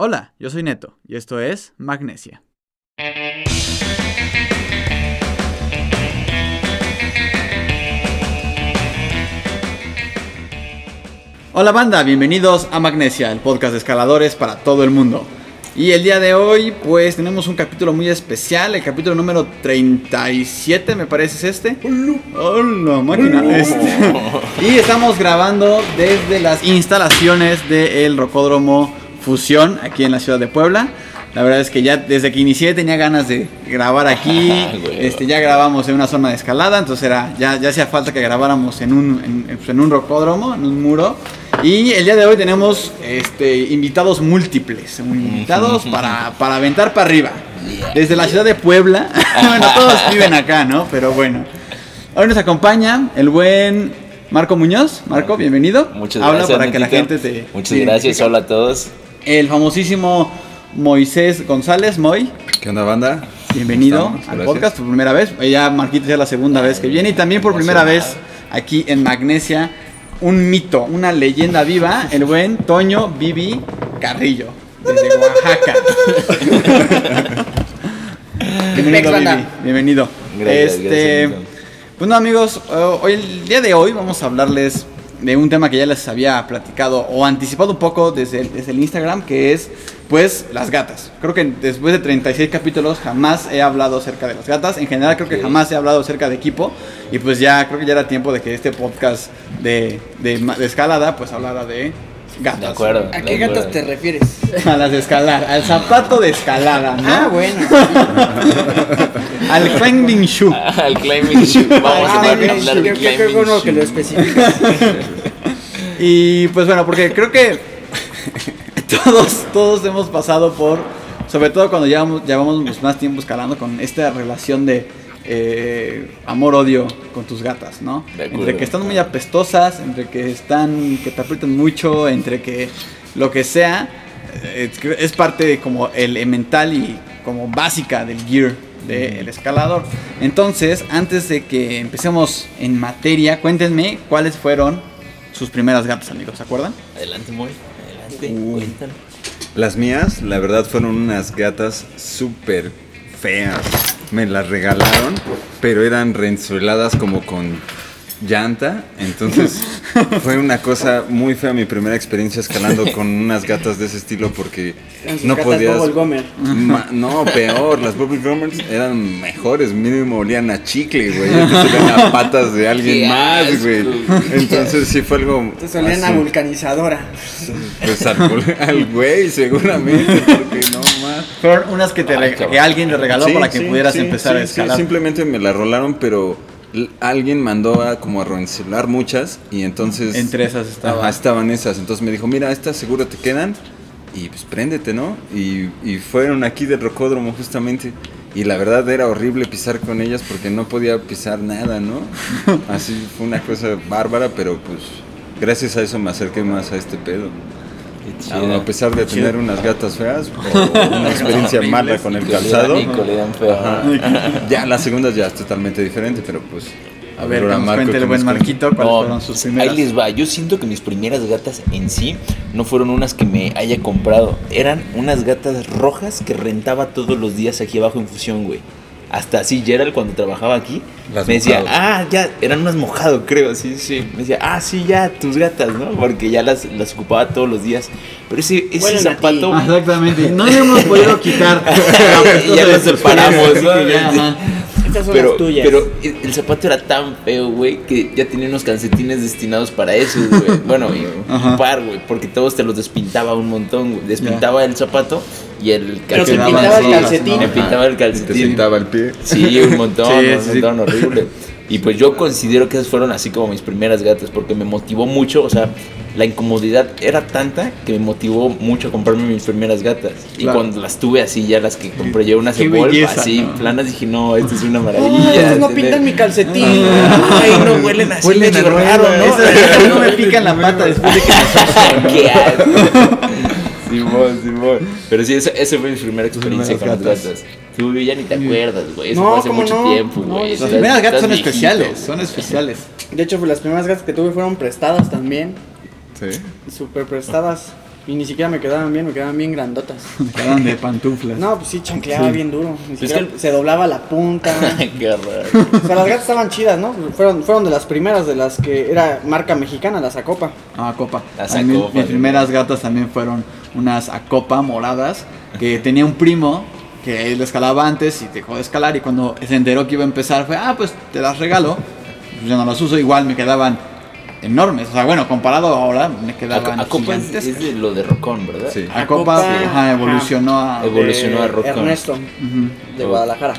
Hola, yo soy Neto y esto es Magnesia. Hola banda, bienvenidos a Magnesia, el podcast de escaladores para todo el mundo. Y el día de hoy pues tenemos un capítulo muy especial, el capítulo número 37 me parece es este. Hola, máquina. Este. Y estamos grabando desde las instalaciones del Rocódromo Fusión aquí en la ciudad de Puebla. La verdad es que ya desde que inicié tenía ganas de grabar aquí. este, ya grabamos en una zona de escalada, entonces era, ya, ya hacía falta que grabáramos en un, en, en un rocódromo, en un muro. Y el día de hoy tenemos este, invitados múltiples, invitados para, para aventar para arriba. Desde la ciudad de Puebla. bueno, todos viven acá, ¿no? Pero bueno. Hoy nos acompaña el buen Marco Muñoz. Marco, bienvenido. Muchas Habla gracias. para que la gente te. Muchas gracias. Hola a todos. El famosísimo Moisés González, Moy. ¿Qué onda, banda? Bienvenido al Gracias. podcast por primera vez. Ya Marquito ya es la segunda vez que viene y también por primera vez aquí en Magnesia un mito, una leyenda viva, el buen Toño Bibi Carrillo desde Oaxaca. Bienvenido. Bibi. Bienvenido. Gracias, este, gracias, amigo. bueno amigos, eh, hoy el día de hoy vamos a hablarles de un tema que ya les había platicado o anticipado un poco desde el, desde el Instagram, que es pues las gatas. Creo que después de 36 capítulos jamás he hablado acerca de las gatas. En general creo que jamás he hablado acerca de equipo. Y pues ya creo que ya era tiempo de que este podcast de, de, de escalada pues hablara de gatas. De acuerdo. ¿A de qué acuerdo. gatos te refieres? A las de escalar, al zapato de escalada, ¿no? Ah, bueno. Al climbing shoe. Al climbing shoe. Vamos Ah, a hablar qué- del qué- qué climbing bueno que lo shoe. especificas. Y pues bueno, porque creo que todos, todos hemos pasado por, sobre todo cuando llevamos, llevamos más tiempo escalando con esta relación de eh, amor-odio con tus gatas, ¿no? De acuerdo. Entre que están muy apestosas, entre que están, que te aprietan mucho, entre que lo que sea, eh, es, es parte como elemental y como básica del gear del escalador. Entonces, antes de que empecemos en materia, cuéntenme cuáles fueron sus primeras gatas, amigos, ¿se acuerdan? Adelante, muy. Adelante. Uh. Las mías, la verdad, fueron unas gatas súper feas. Me las regalaron, pero eran reensueladas como con llanta. Entonces, fue una cosa muy fea mi primera experiencia escalando con unas gatas de ese estilo porque no podías... Gomer. No, peor, las Bubble Gummers eran mejores, mínimo olían a chicle, güey. Olían a patas de alguien más, güey. Entonces sí fue algo. Te solían a vulcanizadora. Pues al, al güey, seguramente, porque no. Fueron unas que, te Ay, que alguien te regaló Sí, para que sí, pudieras sí, empezar sí, a sí, escalar. simplemente me la rolaron, pero alguien mandó a como a reencelar muchas y entonces. Entre esas estaba. Ajá, estaban esas. Entonces me dijo, mira, estas seguro te quedan y pues préndete, ¿no? Y, y fueron aquí del rocódromo justamente. Y la verdad era horrible pisar con ellas porque no podía pisar nada, ¿no? Así fue una cosa bárbara, pero pues gracias a eso me acerqué más a este pedo. A, chido. a pesar de tener unas gatas feas o una experiencia mala con el calzado. Ya las segundas ya es totalmente diferente, pero pues. A ver, nos Marco, cuente el buen. Marquito cuáles No, fueron sus ahí primeras. les va. Yo siento que mis primeras gatas en sí no fueron unas que me haya comprado. Eran unas gatas rojas que rentaba todos los días aquí abajo en Fusión, güey. Hasta así, Gerald, cuando trabajaba aquí, Las me decía, ah, ya, eran unas mojado, creo, sí, sí. Me decía, ah, sí, ya, tus gatas, ¿no? Porque ya las, las ocupaba todos los días. Pero ese, ese zapato. Exactamente. No le hemos podido quitar. Ya los separamos, ¿no? Ya, ajá. Estas son Pero, las tuyas. pero el zapato era tan feo, güey, que ya tenía unos calcetines destinados para eso, güey. Bueno, y un par, güey, porque todos te los despintaba un montón, güey. Despintaba el zapato y el Pero te pintaba el calcetín. Me pintaba el Y te calcetín. sentaba el pie. Sí, un montón, Sí, un sí, sí. montón horrible. Y pues yo considero que esas fueron así como mis primeras gatas, porque me motivó mucho, o sea, la incomodidad era tanta que me motivó mucho a comprarme mis primeras gatas. Y Claro. cuando las tuve así, ya las que compré yo, unas de así, ¿no? planas, dije, no, esto es una maravilla. estos no tener- pintan mi calcetín. Ay, no huelen así, Huelen medio raro, ¿no? Esas- no me pican la pata después de que me Qué asco. Simón, Simón. Pero sí, esa, esa fue mi primera experiencia con las gatas. gatas. Tú ya ni te acuerdas, güey. Eso No, fue hace ¿cómo mucho no? tiempo, güey. las primeras gatas son viejito. especiales, son especiales. De hecho, pues, las primeras gatas que tuve fueron prestadas también. Sí. Súper prestadas. Y ni siquiera me quedaban bien, me quedaban bien grandotas. Me quedaban de pantuflas. No, pues sí, chancleaba Sí. bien duro. Ni Pues siquiera que- se doblaba la punta. Qué raro. o sea, las gatas estaban chidas, ¿no? Fueron, fueron de las primeras de las que era marca mexicana, las Acopa. Ah, copa. Las Acopa, mis primeras gatas también fueron unas Acopa moradas que tenía un primo que él escalaba antes y dejó de escalar y cuando se enteró que iba a empezar fue, ah, pues te las regalo. Pues yo no las uso, igual me quedaban enormes. O sea, bueno, comparado ahora me quedaban A, Copa es, es de lo de Rocón, ¿verdad? Sí. Acopa Acopa, ajá, evolucionó a Evo- Evolucionó de a Rocco. Ernesto, Ujú, de Oh. Guadalajara.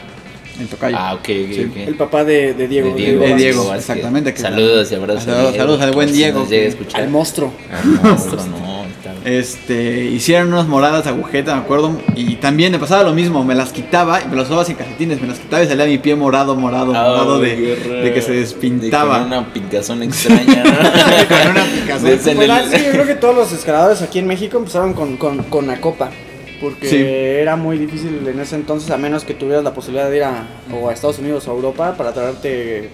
el tocayo. Ah, ok, ok, Sí. ok. El papá de, de Diego. De Diego, de exactamente, que- Saludos y abrazos. a Saludos- saludos al buen Diego, nos llega a que- escuchar. Al monstruo. Al monstruo, no. Este, hicieron unas moradas de agujeta, me acuerdo, y también me pasaba lo mismo, me las quitaba y me las usaba sin calcetines, me las quitaba y salía mi pie morado, morado, morado Ah, de, raro. de que se De despintaba. con una picazón extraña, ¿no? Con una picazón. De el- sí, yo creo que todos los escaladores aquí en México empezaron con, con, con Acopa. Porque Sí. era muy difícil en ese entonces, a menos que tuvieras la posibilidad de ir a, o a Estados Unidos o a Europa para traerte,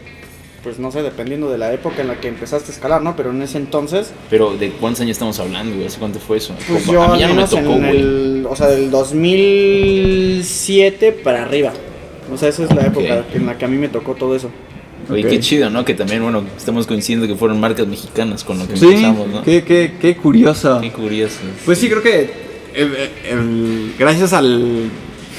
pues no sé, dependiendo de la época en la que empezaste a escalar, ¿no? Pero en ese entonces, Pero ¿de cuántos años estamos hablando, güey? ¿Hace cuánto fue eso? pues Como- yo a mí ya no me menos tocó, en güey. el, o sea, del 2007 para arriba. O sea, esa es la época Ok. en la que a mí me tocó todo eso. Oye, Ok. qué chido, ¿no? Que también, bueno, estamos coincidiendo que fueron marcas mexicanas con lo que Sí, empezamos, ¿no? qué, qué, qué curioso. Qué curioso. Pues sí, creo que eh, el- gracias al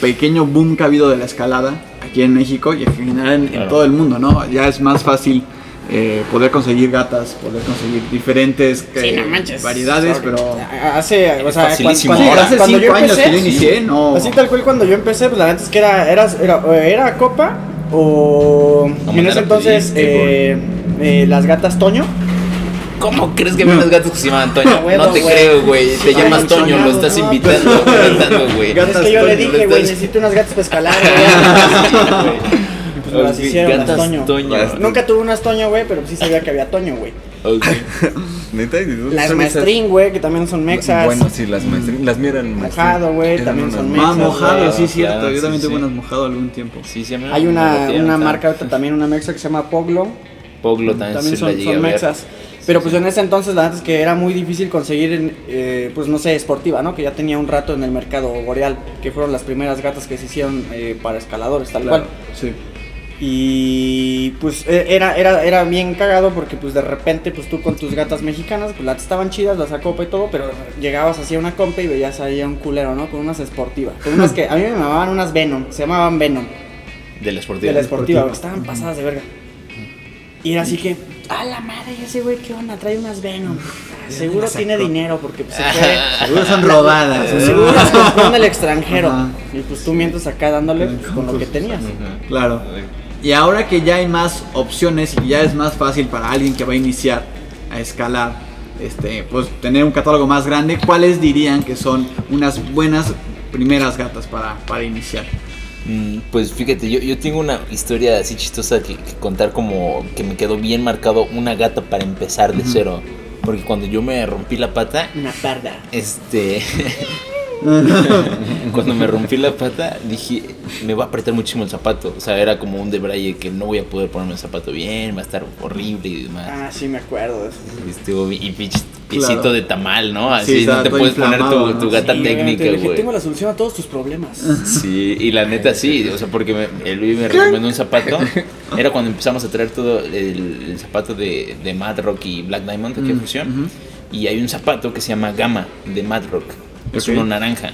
pequeño boom que ha habido de la escalada aquí en México y en general en, todo el mundo, ¿no? Ya es más fácil eh, poder conseguir gatas, poder conseguir diferentes eh, variedades, pero... Hace, o sea, cuando, Sí, ahora, hace cuando cinco yo años empecé, que yo inicié, no... Así tal cual cuando yo empecé, pues la verdad es que era, era, era, era Copa o No, en ese entonces eh, eh, las gatas Toño. ¿Cómo crees que había unos gatos que se llaman Toño? Huevo, no te güey. creo, güey. Te Ay, llamas Toño, soñado, lo estás no, invitando, invitando, güey. Gatas es que yo le dije, güey, estás- necesito unas gatas para escalar, güey. Y pues me las Ok, hicieron las gatas Toño. Toño. Nunca tuve unas Toño, güey, pero sí sabía que había Toño, güey. Ok. Neta, ¿y de dónde Las? Maestrín, güey, que también son mexas. Bueno, sí, las maestrín. Las mías eran. Mojado, güey, también son. Ah, mexas, mojado, güey. sí, cierto. Claro, yo también sí, tuve unas mojado algún tiempo. Sí, sí, a mí me- Hay una, una marca también, una mexa que se llama Poglo. Poglo también, También son, mexas. Pero pues en ese entonces la verdad es que era muy difícil conseguir, en, eh, pues no sé, esportiva, ¿no? Que ya tenía un rato en el mercado boreal, que fueron las primeras gatas que se hicieron eh, para escaladores, tal Claro, cual. sí. Y pues e- era, era, era bien cagado porque pues de repente pues tú con tus gatas mexicanas, pues las estaban chidas, las acopa y todo, pero llegabas así a una compa y veías ahí a un culero, ¿no? Con unas esportivas. Con unas que a mí me llamaban unas Venom, se llamaban Venom. De la esportiva. De la esportiva, estaban pasadas de verga. Y era así que, a la madre, ese güey, ¿qué onda? Trae unas Venom. Seguro tiene dinero porque pues, se fue. Seguro son robadas. ¿eh? Seguro las compró en el extranjero. Ajá. Y pues tú mientras acá dándole pues, con lo que tenías. Claro. Y ahora que ya hay más opciones y ya es más fácil para alguien que va a iniciar a escalar, este, pues tener un catálogo más grande, ¿cuáles dirían que son unas buenas primeras gatas para, para iniciar? Mm, Pues fíjate, yo, yo tengo una historia así chistosa que, que contar como que me quedó bien marcado una gata para empezar de cero. Porque cuando yo me rompí la pata, Una parda. este... cuando me rompí la pata, dije, me va a apretar muchísimo el zapato. O sea, era como un debraye que no voy a poder ponerme el zapato bien, va a estar horrible y demás. Ah, sí, me acuerdo de eso. Este, y pinche piecito Claro. de tamal, ¿no? Así Sí, no te puedes poner tu, tu gata Sí, técnica, güey. Tengo la solución a todos tus problemas. Sí, y la neta sí, o sea, porque me, el Luis me recomendó un zapato. Era cuando empezamos a traer todo el, el zapato de, de Mad Rock y Black Diamond a Mm, Fusión. ujú. Y hay un zapato que se llama Gama de Mad Rock. Es Ok. uno naranja.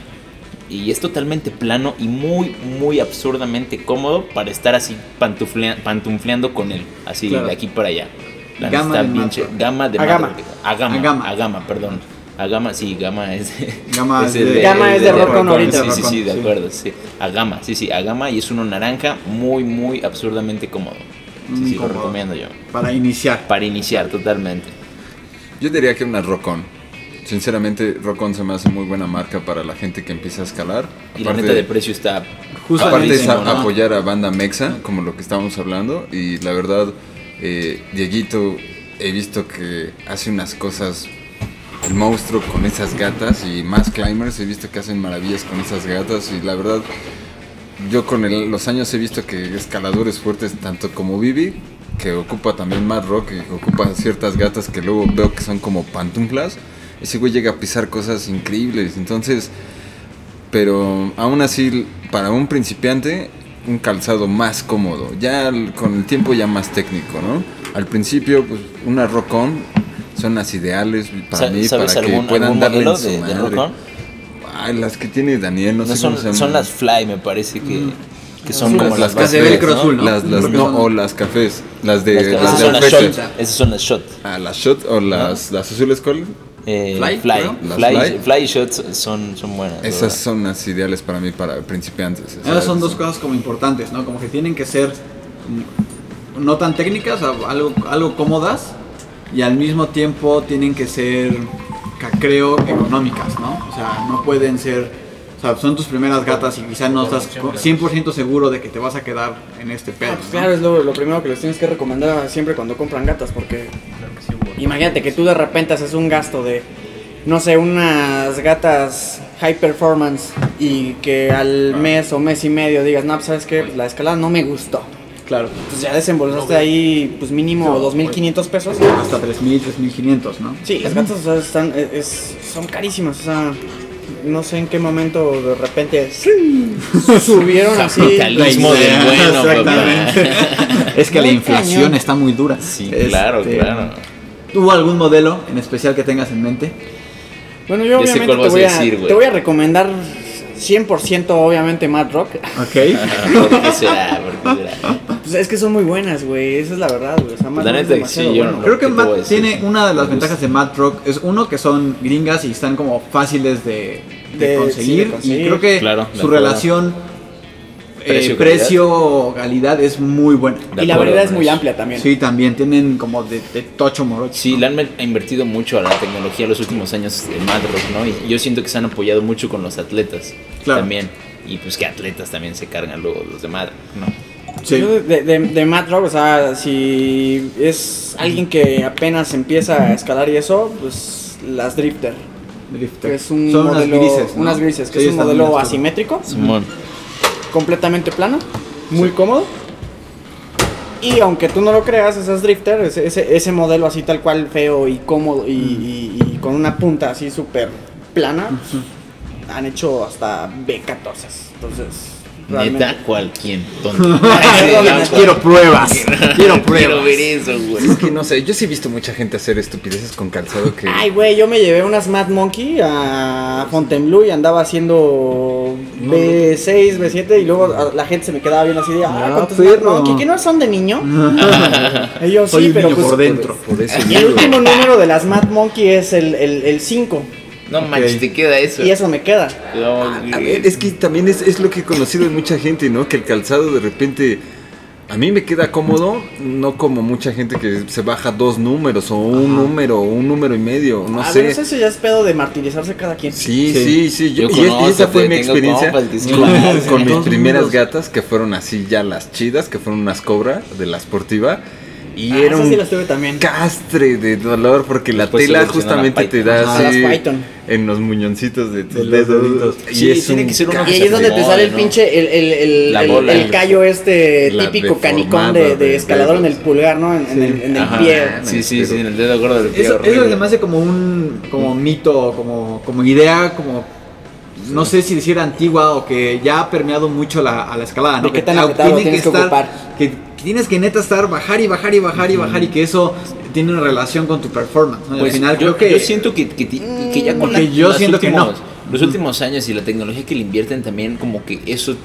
Y es totalmente plano y muy, muy absurdamente cómodo para estar así pantuflea- pantufleando con él. Así Claro. de aquí para allá. La Gama está de bien Mad che- Rock. Gama de A Mad Gama. Rock. A Gama. A Gama. A Gama, perdón. A Gama, sí, Gama es de... Gama es el de- Gama es de Rock ahorita. Sí, sí, sí, de acuerdo, sí. A Gama, sí, sí, a Gama y es uno naranja muy, muy absurdamente cómodo. Sí, sí, lo recomiendo yo. Para iniciar. Para iniciar totalmente. Yo diría que una Rocon. Sinceramente, Rocon se me hace muy buena marca para la gente que empieza a escalar. Y la neta de precio está... Justo Aparte es apoyar a banda mexa, como lo que estábamos hablando, y la verdad, eh, Dieguito, he visto que hace unas cosas, el monstruo con esas gatas, y más climbers, he visto que hacen maravillas con esas gatas, y la verdad, yo con el- los años he visto que escaladores fuertes, tanto como Vivi, que ocupa también Mad Rock, que ocupa ciertas gatas que luego veo que son como pantuflas, ese güey llega a pisar cosas increíbles. Entonces, pero aún así, para un principiante, un calzado más cómodo. Ya con el tiempo ya más técnico, ¿no? Al principio, pues unas rock-on son las ideales para mí, ¿Sabes para que algún, puedan algún darle en su de, de madre. Rock-On? Ay, las que tiene Daniel, no, No sé son, cómo se son las Fly, me parece que, que son Azules. como las, las, de cafés, velcro azul, ¿no? Las, las- que no, o las cafés. Las de, las que- las esas de son shot. Esas son las shot. Ah, las shot o las, las azules cuál? Eh, Fly, fly, fly, Fly. shots son, son buenas. Esas verdad. son las ideales para mí, para principiantes. Esas son dos cosas como importantes, ¿no? Como que tienen que ser mm, no tan técnicas, algo, algo cómodas y al mismo tiempo tienen que ser, creo, económicas, ¿no? O sea, no pueden ser, o sea, son tus primeras gatas y quizás no estás co- 100% seguro de que te vas a quedar en este pedo. Ah, pues ¿no? claro, es lo, lo primero que les tienes que recomendar siempre cuando compran gatas, porque imagínate que tú de repente haces un gasto de, no sé, unas gatas high performance y que al mes o mes y medio digas, no, pues sabes que la escalada no me gustó. Claro. Pues ya desembolsaste ahí pues mínimo 2.500 pesos. Hasta 3.000, 3.500, ¿no? Sí, las gatas o sea, están, es- es- son carísimas, o sea, no sé en qué momento de repente subieron así. Capitalismo del bueno, Exactamente. es que la inflación cañón. está muy dura. Sí, claro, Este, claro. ¿Tuvo algún modelo en especial que tengas en mente? Bueno, yo obviamente te voy, a, decir, te voy a recomendar 100% obviamente Mad Rock. Ok. ¿Por qué será? ¿Por qué será? Pues es que son muy buenas, güey, esa es la verdad, güey. O sea, Mad La Rock es sí, yo no- Creo que ¿Qué te voy a Matt decir? tiene una de las ventajas de Matt Rock es uno que son gringas y están como fáciles de, de De- conseguir, sí, de conseguir. y creo que Claro, su acuerdo. Eh, Precio-calidad. precio-calidad es muy buena. De Y la variedad es muy amplia también. Sí, también tienen como de, de tocho morocho. Sí, ¿no? le han invertido mucho a la tecnología los últimos años de Mad Rock, ¿no? Y yo siento que se han apoyado mucho con los atletas Claro. también. Y pues que atletas también se cargan luego los de Mad Rock, ¿no? Sí. Yo de, de, de Mad Rock, o sea, si es alguien que apenas empieza a escalar y eso, pues las Drifter. Drifter. Que es un Son modelo, unas grises. ¿no? unas grises, que Sí, es un modelo asimétrico, Simón. Completamente plano, muy cómodo. Y aunque tú no lo creas, esas Drifter, ese, ese, ese modelo así tal cual feo y cómodo y, y- y con una punta así súper plana, han hecho hasta B14. Entonces, realmente- Neta, ¿cuál? ¿Quién? ¿Dónde? Quiero pruebas. Quiero ver eso, güey. Es que no sé, yo sí he visto mucha gente hacer estupideces con calzado que... Ay, güey, yo me llevé unas Mad Monkey a Fontainebleau y andaba haciendo B6, B7 y luego la gente se me quedaba viendo así de, ah, perro. Mad Monkey, ¿que no son de niño? Soy sí, un pero niño pues... por dentro. Por eso Y el digo. último número de las Mad Monkey es el, el, el 5 No manches, te queda eso. y eso me queda. No, A ver, es que también es, es lo que he conocido de mucha gente, ¿no? Que el calzado de repente a mí me queda cómodo, no como mucha gente que se baja dos números o un número o un número y medio, no a sé. ver, eso ya es pedo de martirizarse cada quien. Sí, Sí. sí, sí. yo- Yo y, esa fue mi experiencia con, mis primeras números. gatas, que fueron así ya las chidas, que fueron unas cobra de la sportiva. Y Ah, era un sí también. castre de dolor porque la Después tela justamente te da Ah, así en los muñoncitos de tus De dedos. deditos. Sí, tiene que ser uno Y que ahí es donde te sale el pinche, el, el, el, el- bola. el callo este típico canicón de, escalador en el pulgar, ¿no? En, en el, en el Ajá. pie. Sí, sí, sí, pero- en el dedo gordo del pie. Eso, eso horrible. se me hace como un como mito, como, como idea, como no sé si decir antigua o que ya ha permeado mucho la, a la escalada, ¿no? ¿De qué Que tan tiene tienes que ocupar? Que, que tienes que neta estar bajar y bajar y bajar y bajar y que eso tiene una relación con tu performance. ¿no? Pues al final yo, creo que yo siento que, que, que ya con la- yo siento que últimos, no. Los últimos años y la tecnología que le invierten también como que eso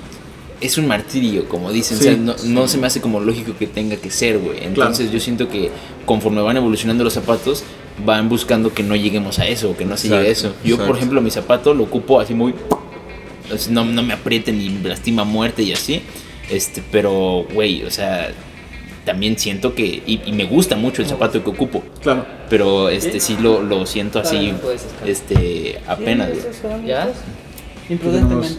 es un martirio, como dicen. Sí. O sea, no, no se me hace como lógico que tenga que ser, güey. Entonces yo siento que conforme van evolucionando los zapatos, van buscando que no lleguemos a eso, que no se llegue a eso. Exacto, Yo, por exacto. ejemplo, mi zapato lo ocupo así muy... No, no me apriete ni lastima muerte y así. Este, pero, güey, o sea, también siento que... Y, y me gusta mucho el zapato que ocupo. claro. Pero este sí lo, lo siento así, este, apenas. ¿Ya? Imprudentemente.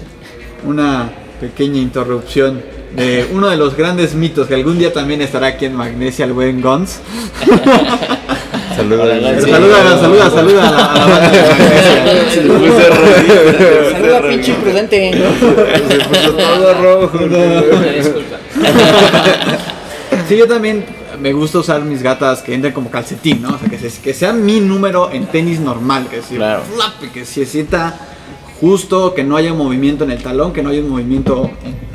Una pequeña interrupción de uno de los grandes mitos que algún día también estará aquí en Magnesia, el buen Gons. Sí. Saluda, saluda, saluda a la, banda. Se puso Saluda, pinche imprudente. todo rojo. Disculpa. Sí, yo también me gusta usar mis gatas que entren como calcetín, ¿no? O sea, que, se- que sea mi número en tenis normal, que, se, Claro. flap, que se sienta justo, que no haya movimiento en el talón, que no haya un movimiento en,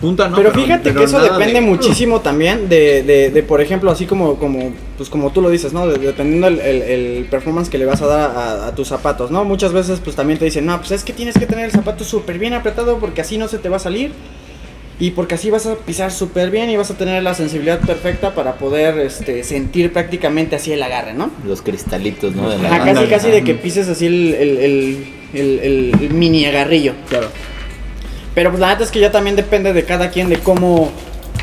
punta, ¿no? pero fíjate pero que eso depende de- muchísimo también de, de, de, por ejemplo, así como, como, pues como tú lo dices, ¿no? De- dependiendo el, el- el performance que le vas a dar a, a tus zapatos, ¿no? Muchas veces pues también te dicen, no, pues es que tienes que tener el zapato súper bien apretado porque así no se te va a salir. Y porque así vas a pisar súper bien y vas a tener la sensibilidad perfecta para poder este, sentir prácticamente así el agarre, ¿no? Los cristalitos, ¿no? De la Ajá, casi casi de que pises así el, el- el- el mini agarrillo. Claro. Pero pues la neta es que ya también depende de cada quien, de cómo,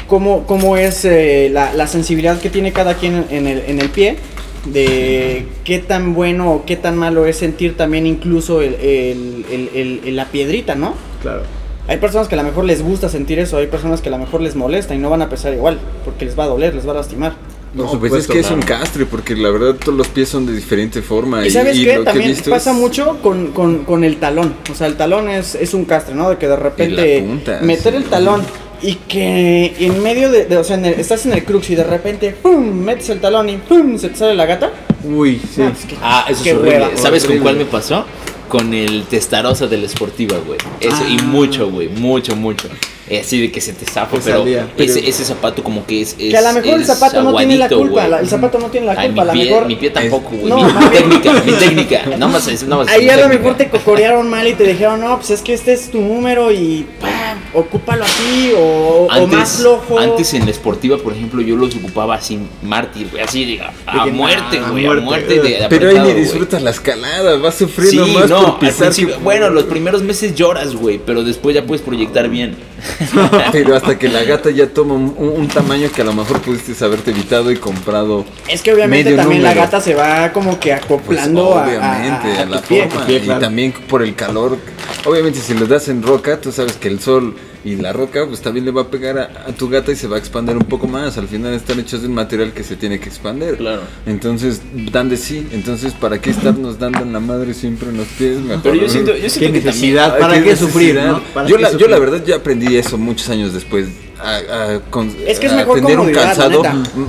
cómo, cómo es eh, la, la sensibilidad que tiene cada quien en el, en el pie, de qué tan bueno o qué tan malo es sentir también incluso el, el- el- el- el- la piedrita, ¿no? Claro. Hay personas que a lo mejor les gusta sentir eso, hay personas que a lo mejor les molesta y no van a pesar igual, porque les va a doler, les va a lastimar. No, pues es supuesto, que es un castre, porque la verdad todos los pies son de diferente forma. Y sabes qué, lo que también visto pasa es- mucho con, con- con el talón. O sea, el talón es, es un castre, ¿no? De que de repente punta, meter sí. el talón y que en medio de, de- o sea, en el- estás en el crux y de repente, ¡pum! metes el talón y ¡pum! se te sale la gata. Uy, sí. Ah, pues que- Ah, eso es horrible. hueva. ¿Sabes con cuál me pasó? Con el testarosa de la esportiva, güey. Eso, y Ah. mucho, güey. Mucho, mucho. Eh, así de que se te zafa, Que pero, Ese, ese zapato como que es, Que a lo mejor el es zapato no tiene la culpa, la- el zapato no tiene la Ay, culpa, a mi lo pie, mejor- mi pie tampoco, güey. No, mi, técnica, mi técnica. Nada más es, nada más es Ahí a lo mejor te cocorearon mal y te dijeron, no, pues es que este es tu número y ¡pam! ocúpalo así o, o más flojo. Antes en la esportiva, por ejemplo, yo los ocupaba así mártir, güey. Así a, a De muerte, ah, güey. A muerte. de, de Pero ahí ni disfrutas la escalada, vas Sí, sufriendo más no, por pisar. que- bueno, los primeros meses lloras, güey, pero después ya puedes proyectar bien. Pero hasta que la gata ya toma un, un tamaño que a lo mejor pudiste haberte evitado y comprado. Es que obviamente medio también la gata se va como que Pues acoplando a- a- obviamente a, a, la pie. forma pie, y también por el calor. Obviamente si lo das en roca, tú sabes que el sol y la roca pues también le va a pegar a, a tu gata y se va a expandir un poco más. Al final están hechos de un material que se tiene que expandir. Claro. Entonces dan de sí. Entonces para qué estarnos dando en la madre siempre en los pies. Mejor- Pero yo siento, yo Qué siento que también. necesidad, Ay, ¿para qué necesidad. sufrir, no? ¿Para yo, qué la, yo la verdad ya aprendí eso muchos años después. A, a con- Es que es a mejor tener un calzado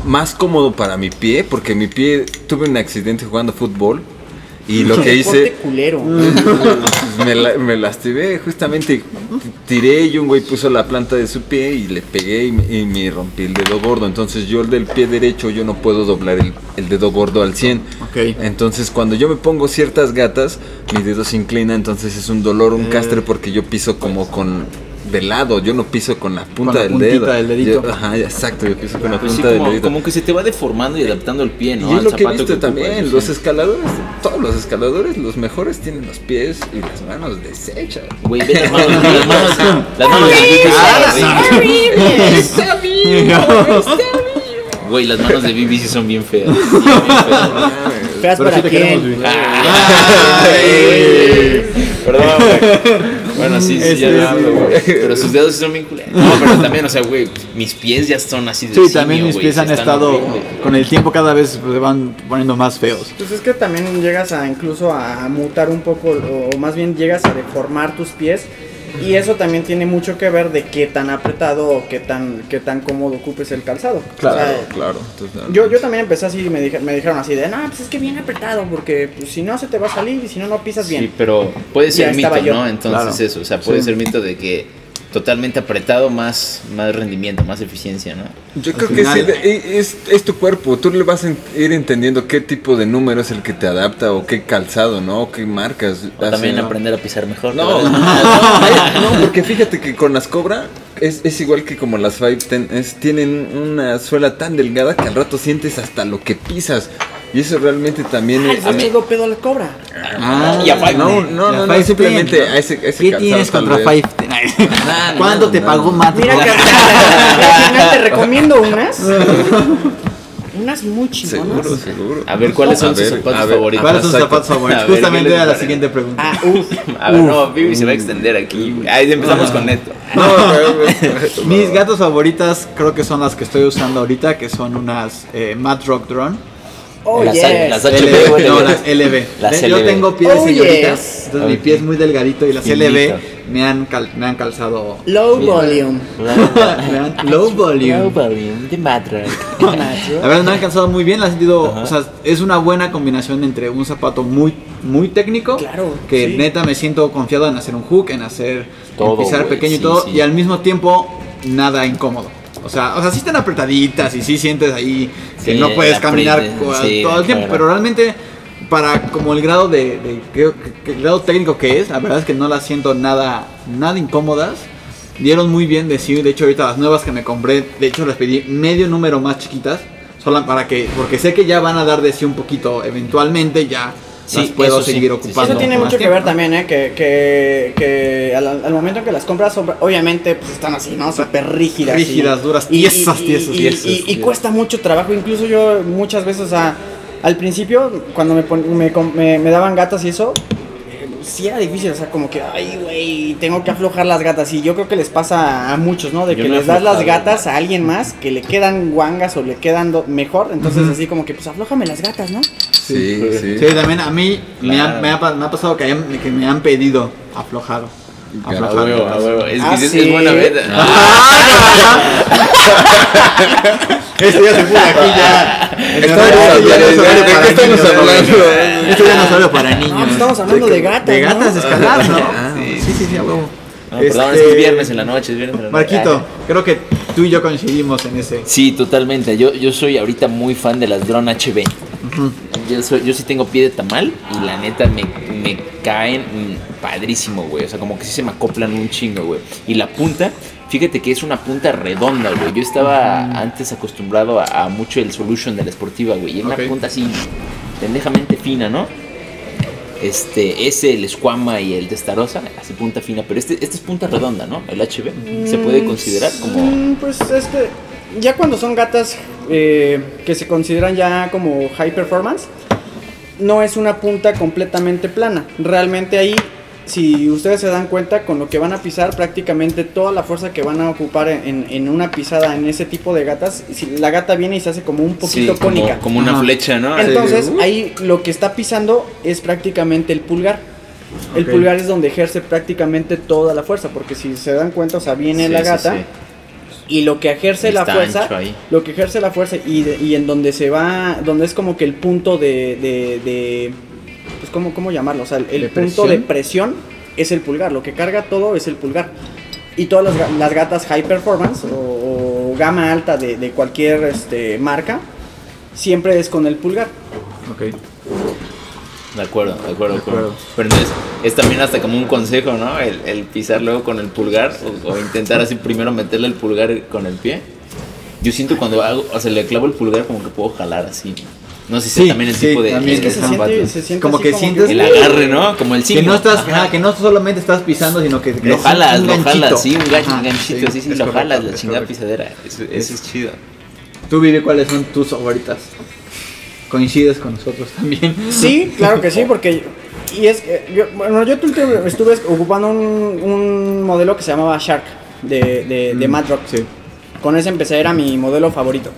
más cómodo para mi pie, porque mi pie tuve un accidente jugando fútbol y lo que hice culero. me, la- me lastimé justamente tiré y un güey puso la planta de su pie y le pegué y, me- y me rompí el dedo gordo. Entonces yo el del pie derecho yo no puedo doblar el, el dedo gordo al 100. Ok. Entonces cuando yo me pongo ciertas gatas, mi dedo se inclina, entonces es un dolor, un Eh. castre porque yo piso como con de lado, yo no piso con la punta la del puntita dedo. del dedito. Yo- ajá, exacto, yo piso con la Pues sí, punta del como, dedito. como que se te va deformando y adaptando el pie, ¿no? y es Al lo que he visto ocupas, también, sí. los escaladores, todos los escaladores, los mejores tienen los pies y las manos deshechas. Güey, ve las manos, las manos, las manos de Bibi son horribles. Güey, las manos de Bibi sí son bien feas. bien feas. Para sí te queremos, quién. Ay, Perdón, güey. Bueno, sí, sí, ya Este, lo hablo, güey. Pero sus dedos sí son bien culeros. No, pero también, o sea, güey, mis pies ya son así de Sí, simio, también mis pies sí han estado, horribles. con el tiempo cada vez se van poniendo más feos. Pues es que también llegas a incluso a mutar un poco, o más bien llegas a deformar tus pies. Y eso también tiene mucho que ver de qué tan apretado o qué tan, qué tan cómodo ocupes el calzado. Claro, O sea, claro. totalmente. yo, yo también empecé así y me, dije- me dijeron así de, no, pues es que bien apretado, porque pues, si no se te va a salir y si no, no pisas bien. Sí, pero puede ser mito, yo. ¿no? Entonces Claro. eso, o sea, puede Sí. ser mito de que totalmente apretado más, más rendimiento, más eficiencia, ¿no? Yo creo que sí, es, es tu cuerpo, tú le vas a ir entendiendo qué tipo de número es el que te adapta o qué calzado, ¿no? O qué marcas. O también aprender a pisar mejor. No, no, no, porque fíjate que con las Cobra es, es igual que como las Five Ten, es, tienen una suela tan delgada que al rato sientes hasta lo que pisas. Y eso realmente también Ay, es... echó pedo la cobra. Ah, Y a Five no, no, no, no, Five simplemente a ese, a ese ¿Qué tienes contra. Five nada, te pagó Matt? Mira, carnal, al final te recomiendo unas. Unas muy chingonas. Seguro, seguro. A ver, ¿cuáles son A sus ver, zapatos a favoritos? ¿Cuáles son tus zapatos favoritos? A Justamente ¿qué les era la siguiente pregunta. Ah, uff. A ver, no, Vivi se va a extender aquí. güey. Ahí empezamos con esto. No, Mis gatos favoritas creo que son las que estoy usando ahorita, que son unas eh, Matt Rock Drone. Oh, las, yes. las LB, HB, no, las LB. Las Yo LB. tengo pie de Oh, señorita, yes. entonces mi pie es muy delgadito y las Finito. LB me han, cal- me han calzado Low Bien. volume. Han- low volume. Low volume de. La verdad me han calzado muy bien, la he sentido, o sea, es una buena combinación entre un zapato muy muy técnico, Claro, que sí. neta me siento confiado en hacer un hook, en hacer Todo, en pisar pequeño y todo sí. y al mismo tiempo nada incómodo. O sea, o sea, sí están apretaditas y sí sientes ahí que Sí, no puedes caminar sí, todo el tiempo, claro. pero realmente para como el grado de, el grado técnico que es, la verdad es que no las siento nada nada incómodas. Dieron muy bien de sí, de hecho ahorita las nuevas que me compré, de hecho las pedí medio número más chiquitas, solo para que porque sé que ya van a dar de sí un poquito eventualmente, ya Sí, las puedo eso seguir sí, ocupando. Eso tiene mucho que ver ¿no? también, ¿eh? Que, que, que al, al momento en que las compras, ob- obviamente, pues están así, ¿no? Súper rígidas. y- Rígidas, duras, tiesas, y- tiesas, y- tiesas, y- cuesta mucho trabajo. Incluso yo muchas veces, o sea, al principio, cuando me, pon- me, me- me daban gatas y eso, sí era difícil, o sea, como que, ay, güey, tengo que aflojar las gatas. Y yo creo que les pasa a muchos, ¿no? De Yo que no les das las gatas a alguien más que le quedan guangas o le quedan mejor. Entonces, así como que, pues aflójame las gatas, ¿no? Sí, sí. Sí, también a mí me, ha, me ha me ha pasado que, hayan- que me han pedido aflojado. A A Aflojado. huevo, a huevo. Es, Ah, es, sí. es buena beta. Esto ya se puso aquí ya. Hablando ya no es de- horario ¿de qué para estamos niños, hablando? Esto ya no es horario para niños. Estamos hablando de gatas. De gatas escalar, ¿no? Ah, sí, sí, sí, a huevo. No, perdón, es Este, que es viernes en la noche, es viernes en la noche. Marquito, creo que tú y yo coincidimos en ese. Sí, totalmente. Yo, yo soy ahorita muy fan de las Drone HB. Yo, soy, yo sí tengo pie de tamal y la neta me, me caen mm, padrísimo, güey. O sea, como que sí se me acoplan un chingo, güey. Y la punta, fíjate que es una punta redonda, güey. Yo estaba antes acostumbrado a, a mucho el Solution de la Esportiva, güey. Y Ok. una punta así, pendejamente fina, ¿no? Este, ese, el Escuama y el Testarossa, así punta fina. Pero este, este es punta redonda, ¿no? El HB. ¿Se puede considerar como...? Mm, Pues este, ya cuando son gatas eh, que se consideran ya como high performance, no es una punta completamente plana. Realmente ahí, si ustedes se dan cuenta, con lo que van a pisar, prácticamente toda la fuerza que van a ocupar en, en una pisada en ese tipo de gatas, si la gata viene y se hace como un poquito Sí, como- cónica. Como, una Ajá. flecha, ¿no? Entonces, Uh. ahí lo que está pisando es prácticamente el pulgar. El Ok. pulgar es donde ejerce prácticamente toda la fuerza, porque si se dan cuenta, o sea, viene Sí, la sí, gata sí. Y lo que ejerce la Está fuerza, ancho ahí. lo que ejerce la fuerza y, de- y en donde se va, donde es como que el punto de, de, de- pues cómo, cómo llamarlo, o sea, el, ¿De punto de presión es el pulgar, lo que carga todo es el pulgar. Y todas las, las gatas high performance o, o gama alta de, de cualquier este, marca, siempre es con el pulgar. Ok. De acuerdo, de acuerdo, de acuerdo. Pero entonces, es también hasta como un consejo, ¿no? El, el pisar luego con el pulgar o, o intentar así primero meterle el pulgar con el pie. Yo siento cuando hago, o sea, le clavo el pulgar como que puedo jalar así. No sé si Sí, también el sí, tipo de... también Es que se siente, se siente Como que sientes- El agarre, ¿no? Como el Que signo. no estás, Ajá. ajá, que no solamente estás pisando, sino que Lo jalas, un lo ganchito. jalas, sí, un, gancho, Ajá, un ganchito, sí, sí, es lo correcto, jalas, la chingada correcto. pisadera. Eso, eso es chido. Tú, Vivi, ¿cuáles son tus favoritas? Coincides con nosotros también. Sí, claro que sí, porque. Y es que. Yo, bueno, yo tuve- estuve ocupando un, un modelo que se llamaba Shark de, de, de Mm, Mad Rock. Sí. Con ese empecé, era mi modelo favorito.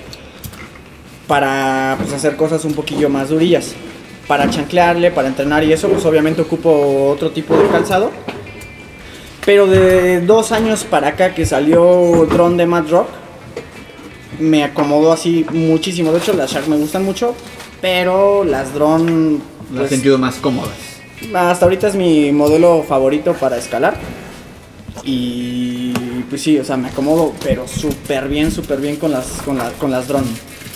Para pues, hacer cosas un poquillo más durillas. Para chanclearle, para entrenar y eso, pues obviamente ocupo otro tipo de calzado. Pero de dos años para acá que salió Drone de Mad Rock, me acomodó así muchísimo. De hecho, las Shark me gustan mucho, pero las Drone. Las pues, has sentido más cómodas. hasta ahorita es mi modelo favorito para escalar. Y pues sí, o sea, me acomodo, pero súper bien, súper bien con las, con, la- con las drone.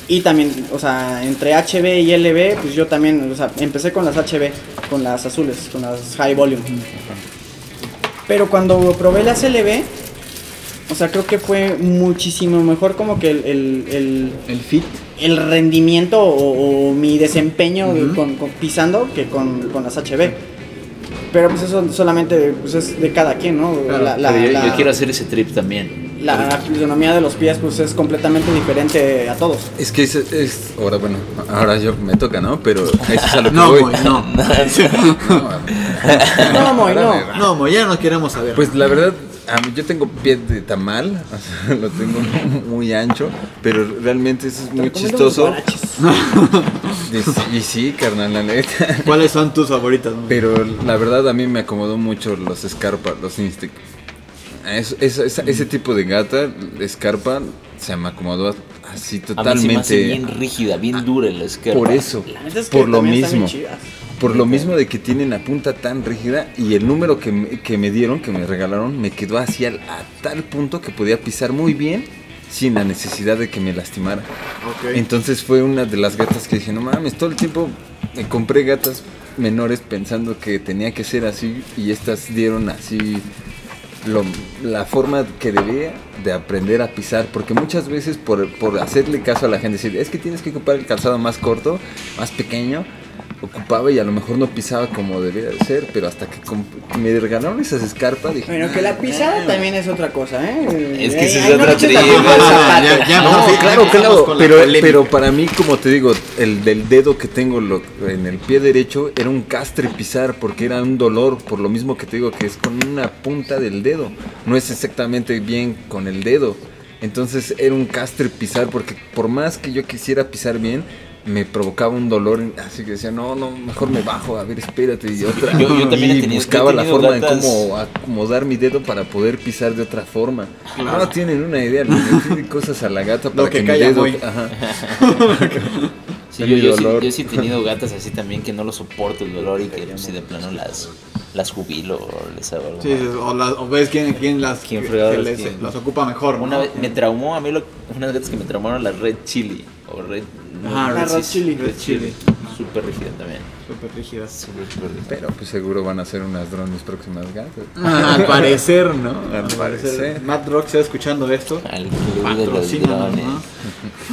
Y también, o sea, entre HB y LB, pues yo también, o sea, empecé con las HB, con las azules, con las high volume. Pero cuando probé las LB, o sea, creo que fue muchísimo mejor como que el, el- el- El fit. El rendimiento o, o mi desempeño con, con pisando que con, con las HB. Pero pues eso solamente pues es de cada quien, ¿no? Claro, la, la- Pero yo, la- yo quiero hacer ese trip también. la fisonomía de los pies pues es completamente diferente a todos. Es que es, es- ahora bueno, ahora yo me toca, ¿no? Pero eso es a lo que No, voy. Moy, no. No, Moy, no. No, Moy, ya no queremos saber. Pues la verdad, Ah, yo tengo pie de tamal, o sea, lo tengo muy ancho, pero realmente eso es muy chistoso. Y, y sí, carnal, la neta. ¿Cuáles son tus favoritas? Pero la verdad a mí me acomodó mucho los Scarpa, los Instinct. Es- es- esa- ese tipo de gata, Scarpa, se me acomodó así A mí se me hace totalmente. bien rígida, bien dura la escarpa. Por eso, La neta es que por lo mismo. Por lo mismo de que tienen la punta tan rígida y el número que me, que me dieron, que me regalaron, me quedó así al- a tal punto que podía pisar muy bien sin la necesidad de que me lastimara. Entonces fue una de las gatas que dije, no mames, todo el tiempo me compré gatas menores pensando que tenía que ser así y estas dieron así lo- la forma que debía de aprender a pisar, porque muchas veces por, por hacerle caso a la gente, decir, es que tienes que ocupar el calzado más corto, más pequeño, ocupaba y a lo mejor no pisaba como debía de ser, pero hasta que me regalaron esas escarpas dije, Bueno, que la pisada también es otra cosa, ¿eh? Es que Ahí- ese es ahí no claro, claro, pero, pero para mí, como te digo, el del dedo que tengo lo- en el pie derecho era un castre pisar porque era un dolor, por lo mismo que te digo que es con una punta del dedo, no es exactamente bien con el dedo. Entonces era un castre pisar porque por más que yo quisiera pisar bien, me provocaba un dolor, así que decía, no, no, mejor me bajo, a ver, espérate, y otra. Yo- yo también y tenido- buscaba la forma de cómo acomodar mi dedo para poder pisar de otra forma. No tienen una idea, le metí cosas a la gata para que que, mi calla dedo... muy. Ajá. Sí, yo, mi yo sí, dolor. yo sí he tenido gatas así también que no lo soporto el dolor y que pues, si de plano las, las jubilo o les hago algo. Sí, sí, o, las- o ves quién, quién las, ¿Quién que fregados les- quién? las ocupa mejor. ¿no? Una vez me traumó a mí lo- unas gatas que me traumaron la red chili o red Ah, Red sí, Chili. red chili súper rígida también Súper rígida. Pero pues seguro van a ser unas drones próximas gatas. Ah, al parecer, ¿no? Al parecer. Matt Rock está escuchando esto. al club de los Patrocínanos, drones ¿no?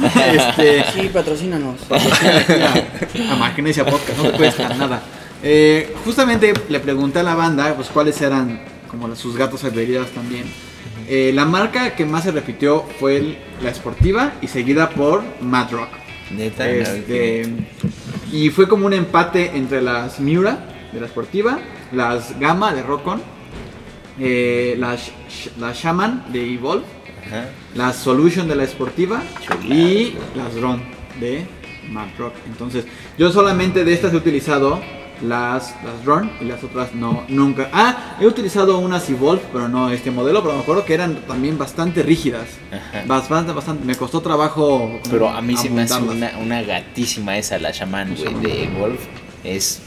este, Sí, patrocínanos. patrocina aquí a, a Magnesia Podcast, no te cuesta nada. Eh, justamente le pregunté a la banda pues cuáles eran como sus gatos adheridas también. Eh, la marca que más se repitió fue el- la esportiva y seguida por Mad Rock. neta Este, y fue como un empate entre las Miura de la esportiva, las Gamma de Rockon, eh, las, Sh- las Shaman de Evolve, Ajá. las Solution de la esportiva y las Ron de Mad Rock. Entonces, yo solamente de estas he utilizado las, las Ron y las otras no, nunca. Ah, he utilizado unas Evolve, pero no este modelo, pero me acuerdo que eran también bastante rígidas. Ajá. Bastante, bastante. Me costó trabajo. pero a mí se me hace una, una gatísima esa la shaman güey de Wolf es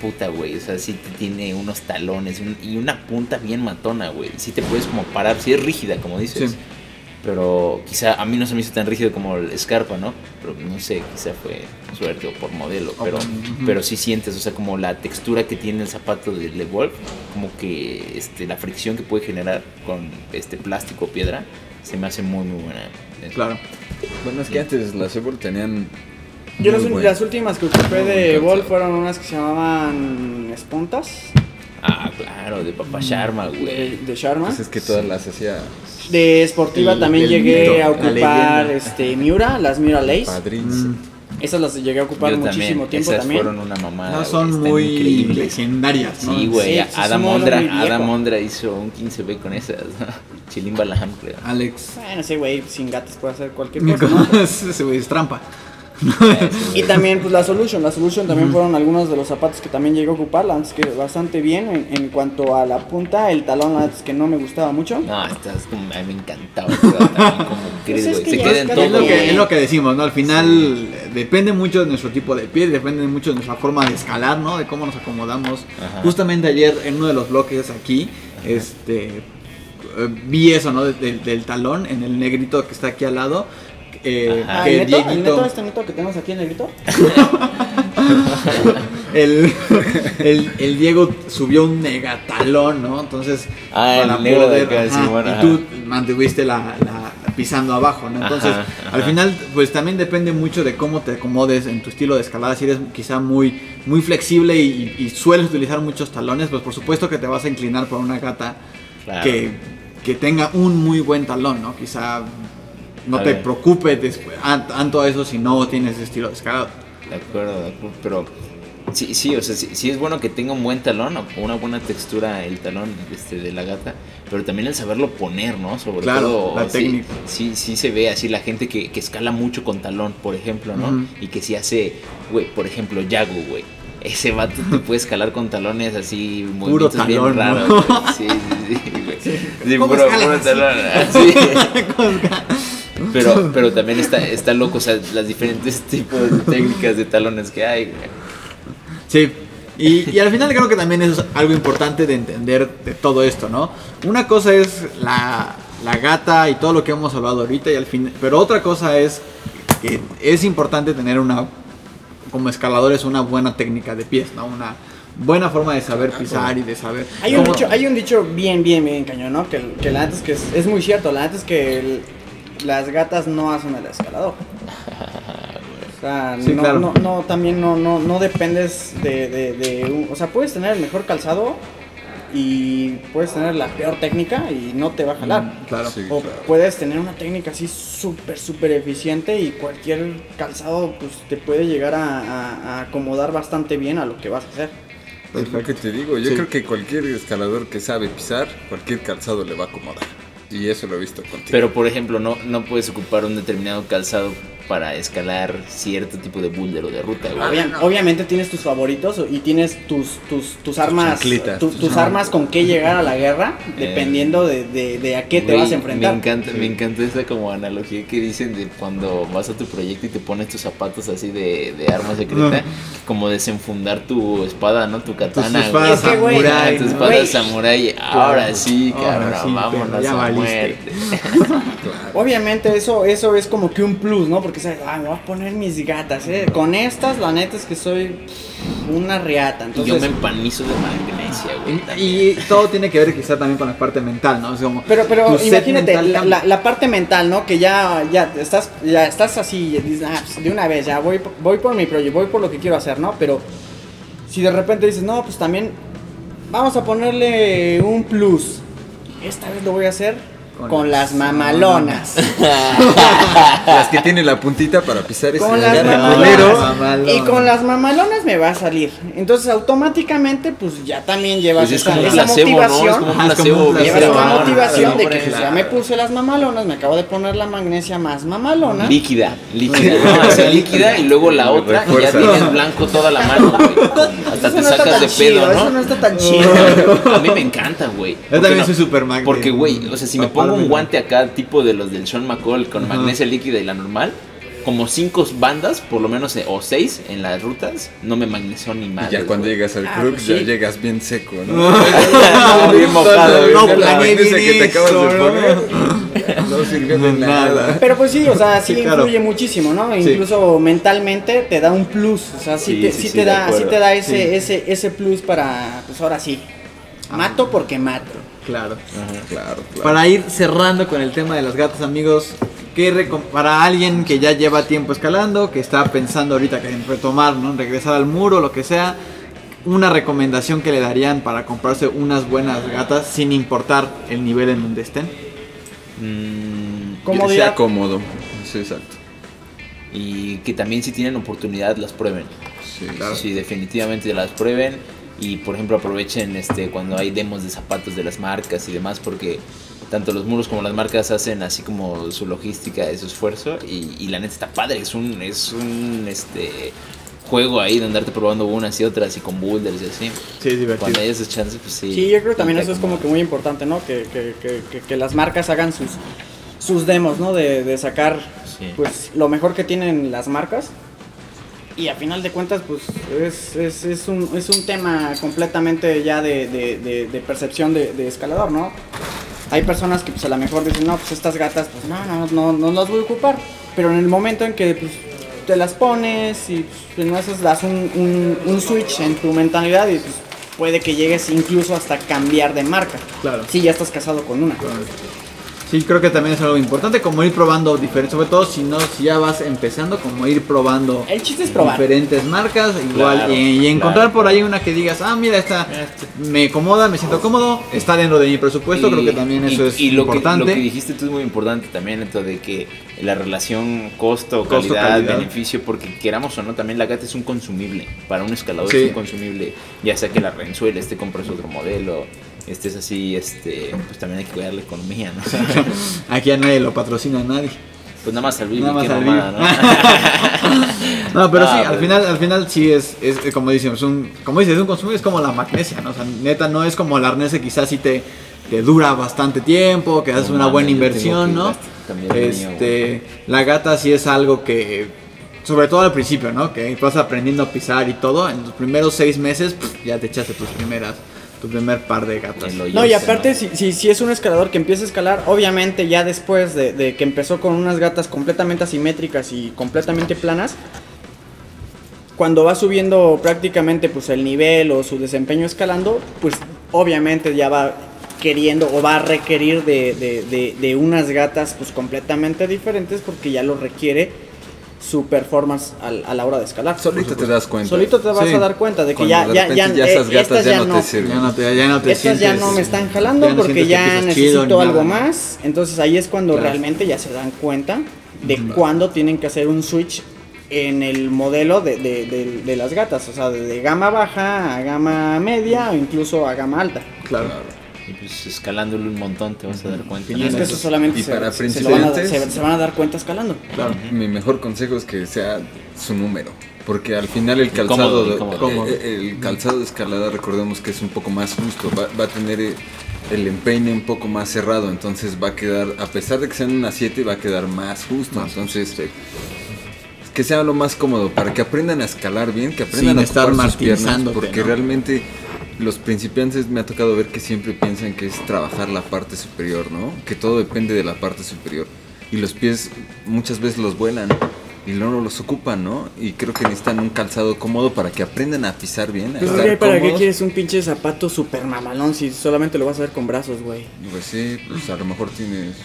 puta güey o sea sí te tiene unos talones y una punta bien matona güey sí te puedes como parar sí es rígida como dices Sí. Pero quizá a mí no se me hizo tan rígido como el Scarpa, ¿no? Pero no sé, quizá fue suerte o por modelo, pero, pero sí sientes, o sea, como la textura que tiene el zapato de Le Wolf, como que este, la fricción que puede generar con este plástico o piedra, se me hace muy, muy buena. Claro. Bueno, es que antes las Evol tenían... Yo las, últimas que ocupé de calzado. fueron unas que se llamaban Espontas Ah, claro, de Papá Sharma, de, güey. de Sharma. Pues es que todas las hacía De Esportiva El- también el llegué mito, a ocupar este Miura, las Miura Lace. padrísimas. Mm, Esas las llegué a ocupar Yo muchísimo también, tiempo esas también. fueron una mamada. no, son están muy increíbles. legendarias, ¿no? Sí, güey, Sí, Adam. Adam Ondra hizo un 15B con esas. Chilimba Laham, creo. Alex. Bueno, ese güey sin gatos puede hacer cualquier cosa, ¿no? Ese güey es trampa. Y también pues la Solution, la Solution también fueron algunos de los zapatos que también llegué a ocupar, la que bastante bien en, en cuanto a la punta, el talón la que no me gustaba mucho. No, estás como, a mí me encantaba. como crees, Pues es que Se queda es en cada Es todo. lo, que, es lo que decimos, ¿no? Al final eh, depende mucho de nuestro tipo de piel, depende mucho de nuestra forma de escalar, ¿no? De cómo nos acomodamos. Ajá. Justamente ayer en uno de los bloques aquí, este eh, vi eso, ¿no? De- de- del talón, en el negrito que está aquí al lado. Eh, Ajá. Ah, que ¿el neto? ¿El Dieguito- neto este neto que tenemos aquí en el grito? el, el, el Diego subió un megatalón, ¿no? Entonces, Ah, el negro de acá, sí, bueno, y ajá. tú mantuviste la, la- pisando abajo, ¿no? Entonces, Ajá, al final, pues también depende mucho de cómo te acomodes en tu estilo de escalada. Si eres quizá muy, muy flexible y, y sueles utilizar muchos talones, pues por supuesto que te vas a inclinar por una gata Claro. que, que tenga un muy buen talón, ¿no? Quizá no A te ver. preocupes después, tanto eso si no tienes estilo de escalada. De acuerdo, de acuerdo. Pero Sí, sí, o sea, sí, sí es bueno que tenga un buen talón o una buena textura el talón este, de la gata, pero también el saberlo poner, ¿no? Sobre Claro, todo, la sí, técnica. sí, sí se ve así la gente que, que escala mucho con talón, por ejemplo, ¿no? Y que si hace, güey, por ejemplo, Yago, güey. Ese vato te puede escalar con talones así, Puro bien talón, güey. Sí, sí, sí, güey. Sí, ¿Cómo puro, puro talón. así. Pero, pero también está, está loco, o sea, las diferentes tipos de técnicas de talones que hay, güey. Sí. Y, y al final creo que también eso es algo importante de entender de todo esto, ¿no? Una cosa es la, la gata y todo lo que hemos hablado ahorita y al fin, pero otra cosa es que es importante tener una, como escaladores, una buena técnica de pies, ¿no? Una buena forma de saber pisar y de saber... Hay un, dicho, hay un dicho bien, bien, bien cañón, ¿no? Que, que la neta es que es, es muy cierto. La neta es que el- las gatas no hacen el escalador. O sea, Sí, no, claro. no, no, también no, no, no dependes de, de, de un- O sea, puedes tener el mejor calzado y puedes tener la peor técnica y no te va a jalar. Mm, Claro. Sí, O claro. puedes tener una técnica así súper, súper eficiente y cualquier calzado pues te puede llegar a, a- a acomodar bastante bien a lo que vas a hacer. Es lo que te digo, yo Sí. creo que cualquier escalador que sabe pisar, cualquier calzado le va a acomodar. Y eso lo he visto contigo. Pero por ejemplo, no, no puedes ocupar un determinado calzado para escalar cierto tipo de boulder o de ruta, güey. Obvia- Obviamente tienes tus favoritos y tienes tus, tus, tus armas, chanclitas, tu- tus tus armas con qué llegar a la guerra, dependiendo de, de- de a qué te Güey, vas a enfrentar. Me encanta, me encanta esa como analogía que dicen de cuando vas a tu proyecto y te pones tus zapatos así de, de arma secreta, como desenfundar tu espada, ¿no? Tu katana. Tus espadas Es que, güey, samurái, tu ¿no? espada Güey. samurai. Ahora sí, Ahora cabrón, sí, vámonos a valiste. muerte. Obviamente eso, eso es como que un plus, ¿no? Porque ah, me voy a poner mis gatas, ¿eh? Con estas, la neta es que soy una riata. Y Entonces, yo me empanizo de magnesia, güey. Y, y todo tiene que ver quizá también con la parte mental, ¿no? O sea, como Pero, pero imagínate, mental la, cambia. la- la parte mental, ¿no? Que ya, ya estás, ya estás así, y dices, ah, pues, de una vez, ya voy, voy por mi proyecto, voy por lo que quiero hacer, ¿no? Pero si de repente dices, no, pues también vamos a ponerle un plus. Esta vez lo voy a hacer Con con, las mamalonas. Las que tienen la puntita para pisar ese con las mamalonas. Y con las mamalonas me va a salir. Entonces automáticamente, pues ya también llevas Pues es esa, placebo, ¿no? Es motivación. como un placebo. Llevas una motivación de que pues, ya me puse las mamalonas, me acabo de poner la magnesia más mamalona. Líquida, líquida, ¿no? O sea, líquida y luego la otra y ya tienes blanco toda la mano. Hasta Eso te no sacas de chido, pedo, Eso no ¿no? está tan chido. A mí me encanta, güey. Yo ¿Por qué también no? soy super mag. Porque, güey, o sea, si me pongo un guante acá, tipo de los del Sean McCall, con Ajá. magnesia líquida y la normal, como cinco bandas, por lo menos, eh, o seis en las rutas, no me magnesio ni más. ya cuando llegas al Ah, crux, pues ya llegas bien seco, ¿no? No, bien mojado, No magnesia bien que te acabas de ¿no? poner. No sirvió de Nada. nada. Pero pues sí, o sea, sí, Sí, claro. influye muchísimo, ¿no? Sí. Incluso mentalmente te da un plus, o sea, sí, Sí, te, sí, sí sí, te da, sí te da ese, Sí. ese, ese plus para, pues ahora sí, mato porque mato. Claro. Claro, claro. Para ir cerrando con el tema de las gatas, amigos, ¿qué recom- para alguien que ya lleva tiempo escalando, que está pensando ahorita que en retomar, ¿no? Regresar al muro, lo que sea, una recomendación que le darían para comprarse unas buenas gatas sin importar el nivel en donde estén. Mm, Que sea cómodo. Sí, exacto. y que también si tienen oportunidad las prueben. Sí, Sí, definitivamente las prueben y por ejemplo aprovechen este cuando hay demos de zapatos de las marcas y demás porque tanto los muros como las marcas hacen así como su logística, su esfuerzo y, y la neta está padre, es un es un este juego ahí de andarte probando unas y otras y con boulders y así. Sí, es divertido. Cuando hay esas chances, pues sí. Sí, yo creo que también eso es como que muy importante, ¿no? Que, que, que, que, que las marcas hagan sus, sus demos, ¿no? De, de sacar, Sí. pues, lo mejor que tienen las marcas. Y a final de cuentas, pues, es, es, es, un, es un tema completamente ya de, de, de, de percepción de, escalador, ¿no? Hay personas que, pues, a lo mejor dicen, no, pues, estas gatas, pues, no, no, no, no las voy a ocupar. Pero en el momento en que, pues, te las pones y, pues, en esas das un, un, un switch en tu mentalidad y, pues, puede que llegues incluso hasta cambiar de marca. Claro. Si ya estás casado con una. Sí, creo que también es algo importante, como ir probando diferentes, sobre todo si no, si ya vas empezando, como ir probando El chiste es probar. diferentes marcas, igual, Claro, y, y encontrar claro, por ahí una que digas, ah, mira, esta me acomoda, me siento cómodo, está dentro de mi presupuesto, creo que también eso es y lo importante. Que, lo que dijiste tú es muy importante también, esto de que la relación Costo, costo-calidad, calidad. beneficio, porque queramos o no, también la gata es un consumible. Para un escalador Sí. es un consumible. Ya sea que la renzueles, te compras otro modelo, estés así, este, pues también hay que cuidar la economía, ¿no? Aquí a nadie lo patrocina a nadie. pues nada más al más qué al mamada, ¿no? No, pero Ah, sí, al pero- final, al final sí es, es como dicen, es un, como dices, es un consumo, es como la magnesia, ¿no? O sea, neta no es como el arnés que quizás sí te, te dura bastante tiempo, que haces No una buena inversión, ¿no? el mío, Este, la gata sí es algo que, sobre todo al principio, ¿no? Que vas aprendiendo a pisar y todo, en los primeros seis meses pff, ya te echaste tus primeras, tu primer par de gatas. No, y aparte, ¿no? si, si, si es un escalador que empieza a escalar, obviamente ya después de, de que empezó con unas gatas completamente asimétricas y completamente planas, cuando va subiendo prácticamente pues el nivel o su desempeño escalando, pues obviamente ya va queriendo o va a requerir de, de- de- de unas gatas pues completamente diferentes porque ya lo requiere su performance al- a la hora de escalar. Solito te das cuenta. Solito te vas Sí. a dar cuenta de que Cuando ya, de ya, ya, ya esas eh, gatas estas ya ya no te sirven. Ya no te, ya no te estas ya sientes- no me están jalando ya no porque sientes que ya necesito chido algo más. Entonces ahí es cuando Claro. realmente ya se dan cuenta de cuándo tienen que hacer un switch en el modelo de, de- de- de las gatas. O sea, de, de gama baja a gama media o incluso a gama alta. Claro. Y pues escalándole un montón te vas a dar cuenta. Y ¿no? es que eso solamente Y se, para se- se van a, principiantes- se- se van a dar cuenta escalando. Claro. Mi mejor consejo es que sea su número. Porque al final el calzado, el calzado de escalada, recordemos que es un poco más justo. Va, va a tener el empeine un poco más cerrado. Entonces va a quedar, a pesar de que sean una 7, va a quedar más justo. entonces, que sea lo más cómodo para que aprendan a escalar bien, que aprendan Sin a estar sus piernas. Porque ¿no? realmente los principiantes me ha tocado ver que siempre piensan que es trabajar la parte superior, ¿no? Que todo depende de la parte superior. Y los pies muchas veces los vuelan y luego los ocupan, ¿no? Y creo que necesitan un calzado cómodo para que aprendan a pisar bien, a Pues, estar güey, ¿Para qué quieres un pinche zapato super mamalón si solamente lo vas a ver con brazos, güey? Pues sí, pues a lo mejor tienes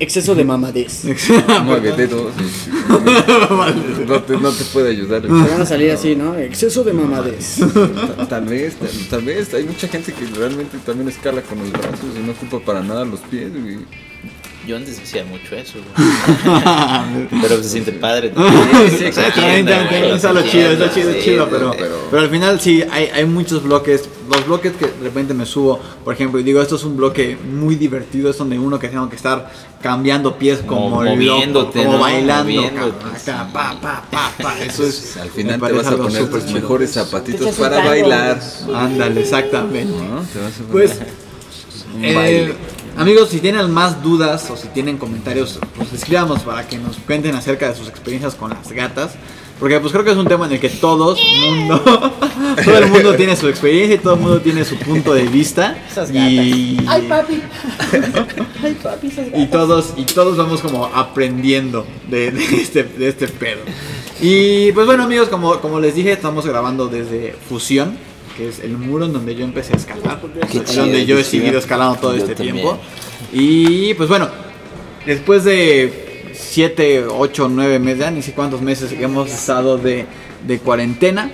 Exceso de mamadez. dedos. y- no, te, no te puede ayudar. Se van a salir así, ¿no? Exceso de mamadez. Ta- Tal vez, tal, tal vez. Hay mucha gente que realmente también escala con los brazos y no ocupa para nada los pies, güey. Yo antes hacía mucho eso, güey. Pero se siente padre. Sí, se está lo chido, entiende, está chido, sí, chido, pero, pero- pero al final sí, hay, hay muchos bloques, los bloques que de repente me subo, por ejemplo, y digo, esto es un bloque muy divertido, es donde uno que tengo que estar cambiando pies como loco, moviéndote, como ¿no? bailando, Moviéndote, acá, sí. pa, pa, pa, pa, eso es, Al me final te vas a poner tus chido. mejores zapatitos para bailar. Ándale, exactamente. ¿no? Te vas a poner Pues, un eh. Amigos, si tienen más dudas o si tienen comentarios, pues escríbanos para que nos cuenten acerca de sus experiencias con las gatas. Porque pues creo que es un tema en el que todos, mundo, todo el mundo tiene su experiencia y todo el mundo tiene su punto de vista. Esas gatas. Y, Ay, papi. Ay, papi, esas gatas. y todos, y todos vamos como aprendiendo de, de este, de este pedo. Y pues bueno amigos, como, como les dije, estamos grabando desde Fusión, que es el muro en donde yo empecé a escalar. Chido, donde yo he seguido escalando todo Yo este también. tiempo. Y pues bueno, después de 7, 8, 9 meses, ya ni sé cuántos meses que hemos estado de, de cuarentena,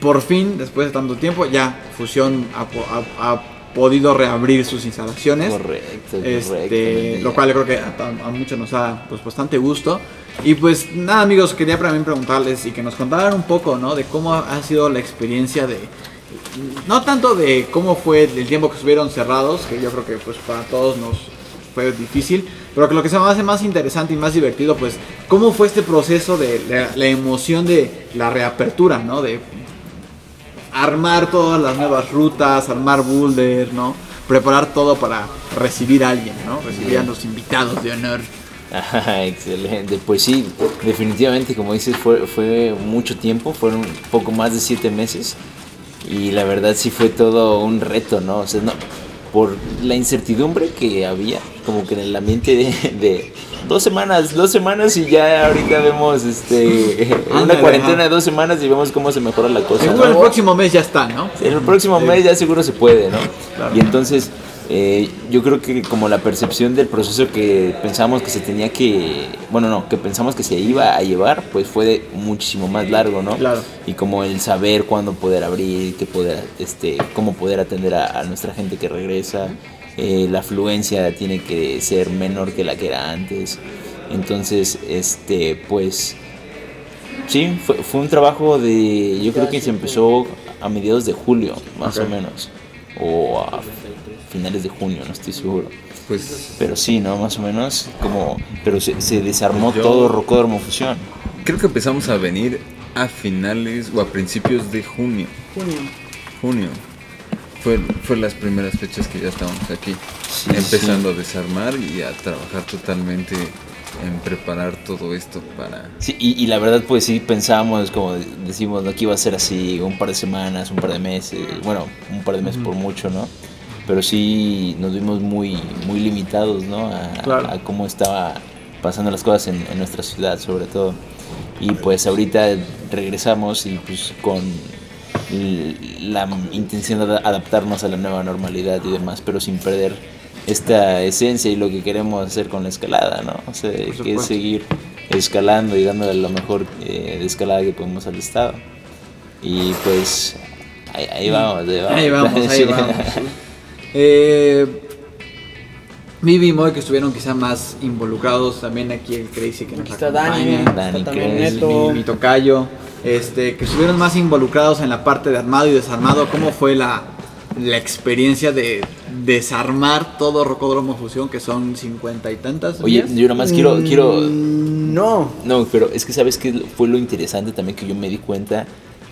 por fin, después de tanto tiempo, ya Fusión ha, ha- ha podido reabrir sus instalaciones. Correcto, Este, lo cual yo creo que a, a muchos nos da pues bastante gusto. Y pues nada amigos, quería también preguntarles y que nos contaran un poco, ¿no? De cómo ha sido la experiencia de... No tanto de cómo fue el tiempo que estuvieron cerrados, que yo creo que pues para todos nos fue difícil, pero que lo que se me hace más interesante y más divertido, pues cómo fue este proceso de la, emoción de la reapertura, ¿no? De armar todas las nuevas rutas, armar boulder, ¿no? Preparar todo para recibir a alguien, ¿no? Recibir a los invitados de honor. Ajá, excelente. Pues sí, definitivamente, como dices, fue, fue mucho tiempo, fueron poco más de siete meses. Y la verdad sí fue todo un reto, ¿no? O sea, no, por la incertidumbre que había, como que en el ambiente de, de dos semanas, dos semanas y ya ahorita vemos este una cuarentena de dos semanas y vemos cómo se mejora la cosa. Seguro ¿no? el próximo mes ya está, ¿no? El próximo mes ya seguro se puede, ¿no? Claro. Y entonces, eh, yo creo que como la percepción del proceso que pensamos que se tenía que, bueno, no, que pensamos que se iba a llevar, pues fue de muchísimo más largo, ¿no? Claro. Y como el saber cuándo poder abrir, qué poder, este, cómo poder atender a, a nuestra gente que regresa, eh, la afluencia tiene que ser menor que la que era antes. Entonces, este, pues, sí, fue, fue un trabajo de, yo creo que se empezó a mediados de julio, más o menos, o a finales de junio, no estoy seguro. Pues Pero sí, ¿no? Más o menos, como, pero se, se desarmó Yo- todo Rocódromo Fusión. creo que empezamos a venir a finales o a principios de junio. Junio. Junio. Fue, fue las primeras fechas que ya estábamos aquí. Sí, empezando a desarmar y a trabajar totalmente en preparar todo esto para... Sí, y, y la verdad, pues sí pensábamos, como decimos, ¿no? que iba a ser así un par de semanas, un par de meses, bueno, un par de meses por mucho, ¿no? Pero sí nos vimos muy, muy limitados, ¿no? A, Claro. a cómo estaba pasando las cosas en, en nuestra ciudad, sobre todo. Y pues ahorita regresamos y pues con la intención de adaptarnos a la nueva normalidad y demás, pero sin perder esta esencia y lo que queremos hacer con la escalada, ¿no? O sea, que es seguir escalando y dándole lo mejor eh, de escalada que podemos al estado. Y pues ahí, ahí vamos, ahí vamos. Ahí vamos, ahí vamos. Eh, Vivi y Moy que estuvieron quizá más involucrados también aquí el Crazy que nos está Dani, acompaña. Dani está también Neto. mi, mi tocayo, este, que estuvieron más involucrados en la parte de armado y desarmado. ¿Cómo fue la, la experiencia de desarmar todo Rocódromo Fusión, que son cincuenta y tantas? Oye, yo nada más quiero, quiero, Mm, No. No, pero es que sabes que fue lo interesante también que yo me di cuenta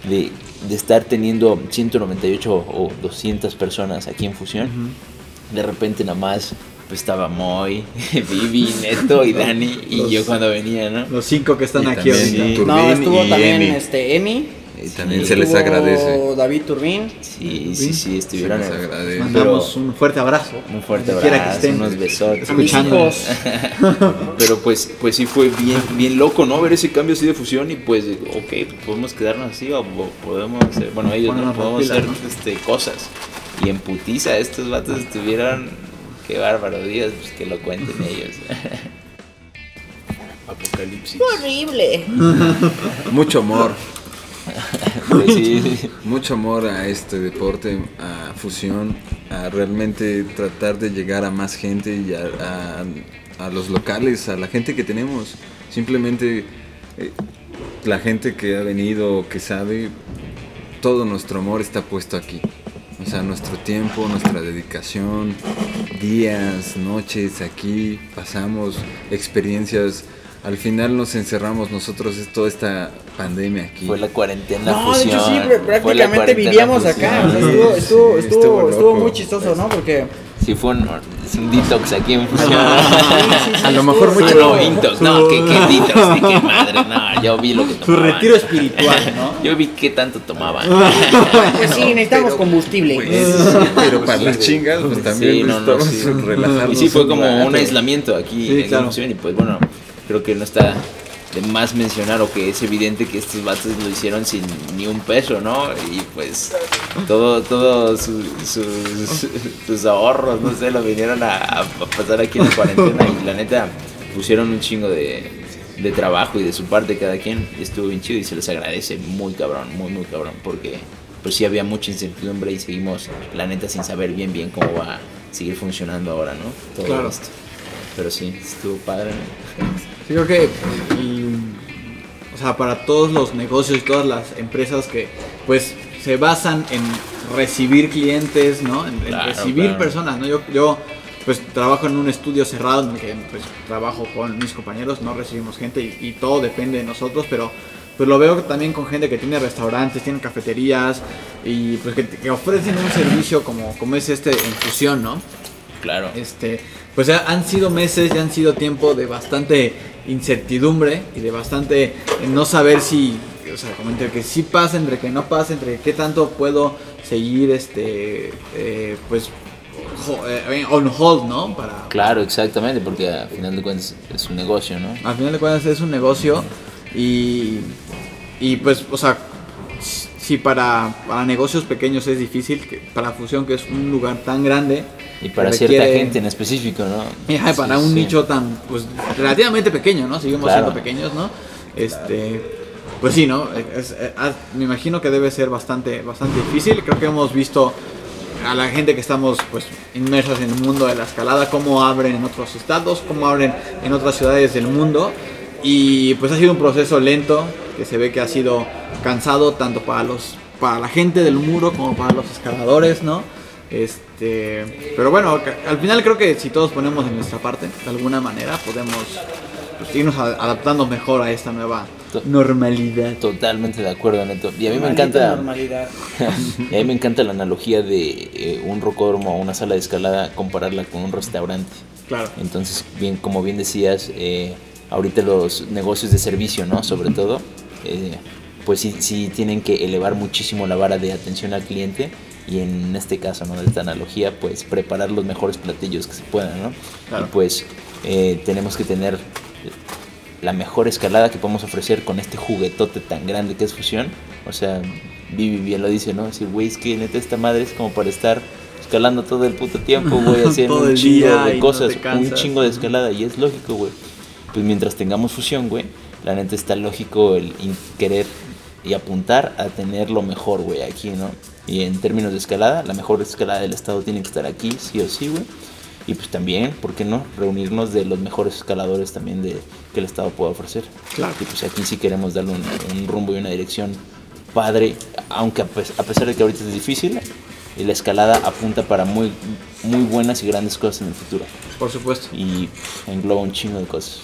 de, de estar teniendo 198 o 200 personas aquí en Fusión. De repente nada más pues estaba Moy, Vivi, Neto y Dani y Los- yo cuando venía, ¿no? Los cinco que están Y aquí también ahorita. No, estuvo y también Emi. este Emi. Y también Sí. se les agradece. David Turbín. Sí, sí, sí, estuvieron Se les agradece. Mandamos un fuerte abrazo. un fuerte quiera que abrazo, estén. unos besotes. Escuchando. Pero pues, pues sí fue bien, bien loco, ¿no? Ver ese cambio así de fusión y pues, ok, pues podemos quedarnos así o podemos hacer, bueno, ellos no podemos hacer este, cosas. Y en putiza estos vatos estuvieron, qué bárbaro días, pues que lo cuenten ellos. Apocalipsis. Horrible. Mucho amor, sí, mucho amor a este deporte, a fusión, a realmente tratar de llegar a más gente y a, a- los locales, a la gente que tenemos. Simplemente eh, la gente que ha venido, que sabe, todo nuestro amor está puesto aquí. O sea, nuestro tiempo, nuestra dedicación, días, noches aquí, pasamos experiencias. Al final nos encerramos nosotros es toda esta pandemia aquí. fue la cuarentena No, de fusión. hecho sí, prácticamente vivíamos fusión. acá. Sí, estuvo, estuvo, sí, estuvo, estuvo muy chistoso, ¿no? Porque Sí, fue un, un detox aquí en fusión. a lo mejor mucho no, intox, no, que qué detox, ni qué madre, no, yo vi lo que Su tomaban. retiro espiritual, ¿no? Yo vi qué tanto tomaban. pues sí, necesitamos combustible. Pues, pero para las chingas, pues también Sí, no, no, sí. relajarnos. Y sí, fue como un aislamiento aquí Sí, en claro. Fusión y pues bueno, creo que no está de más mencionar o que es evidente que estos vatos lo hicieron sin ni un peso, ¿no? Y pues todo, todo su- sus, sus ahorros, no sé, lo vinieron a, a pasar aquí en la cuarentena y la neta pusieron un chingo de, de trabajo y de su parte cada quien y estuvo bien chido y se les agradece muy cabrón, muy muy cabrón porque pues sí había mucha incertidumbre y seguimos la neta sin saber bien bien cómo va a seguir funcionando ahora, ¿no? Todo Claro. esto. Pero sí, estuvo padre. Sí, creo que, y, o sea, para todos los negocios y todas las empresas que, pues, se basan en recibir clientes, ¿no? En, recibir claro. personas, ¿no? Yo, yo, pues, trabajo en un estudio cerrado en el que, pues, trabajo con mis compañeros, no recibimos gente y, y todo depende de nosotros, pero, pues, lo veo también con gente que tiene restaurantes, tiene cafeterías y, pues, que, que ofrecen un servicio como, como es este en fusión, ¿no? Claro. Este, pues han sido meses, ya han sido tiempo de bastante incertidumbre y de bastante eh, no saber si, o sea, como entre que sí pasa, entre que no pasa, entre qué tanto puedo seguir, este, eh, pues, eh, on hold, ¿no? Para, Claro, exactamente, porque al final de cuentas es un negocio, ¿no? al final de cuentas es un negocio y, y pues, o sea, si para, para negocios pequeños es difícil, para Fusión, que es un lugar tan grande, Y para cierta gente en específico, ¿no? Ajá, para Sí, un sí. nicho tan, pues, relativamente pequeño, ¿no? Seguimos Claro. siendo pequeños, ¿no? Este, pues sí, ¿no? Es- ah, me imagino que debe ser bastante, bastante difícil. Creo que hemos visto a la gente que estamos, pues, inmersas en el mundo de la escalada, cómo abren en otros estados, cómo abren en otras ciudades del mundo. Y pues ha sido un proceso lento, que se ve que ha sido cansado tanto para los, para la gente del muro como para los escaladores, ¿no? Este, pero bueno, al final creo que si todos ponemos en nuestra parte, de alguna manera podemos pues, irnos a- adaptando mejor a esta nueva To- normalidad. Totalmente de acuerdo, Neto. Y a mí me encanta. normalidad. y a mí me encanta la analogía de eh, un rocódromo o una sala de escalada, compararla con un restaurante. Claro. Entonces, bien, como bien decías, eh, ahorita los negocios de servicio, ¿no? Sobre todo, eh, pues sí, sí tienen que elevar muchísimo la vara de atención al cliente y en este caso, ¿no? De esta analogía, pues preparar los mejores platillos que se puedan, ¿no? Claro. Y pues eh, tenemos que tener la mejor escalada que podemos ofrecer con este juguetote tan grande que es Fusión. O sea, Vivi bien lo dice, ¿no? Decir, güey, es que neta esta madre es como para estar escalando todo el puto tiempo, güey, haciendo un chingo de cosas, un chingo de escalada, y es lógico, güey. Pues mientras tengamos Fusión, güey, la neta está lógico el querer y apuntar a tener lo mejor, güey, aquí, ¿no? Y en términos de escalada, la mejor escalada del estado tiene que estar aquí, sí o sí, güey. Y pues también, ¿por qué no? Reunirnos de los mejores escaladores también de, que el Estado pueda ofrecer. Claro. Y pues aquí sí queremos darle un, un rumbo y una dirección padre, aunque a, a pesar de que ahorita es difícil, y la escalada apunta para muy, muy buenas y grandes cosas en el futuro. Por supuesto. Y engloba un chingo de cosas.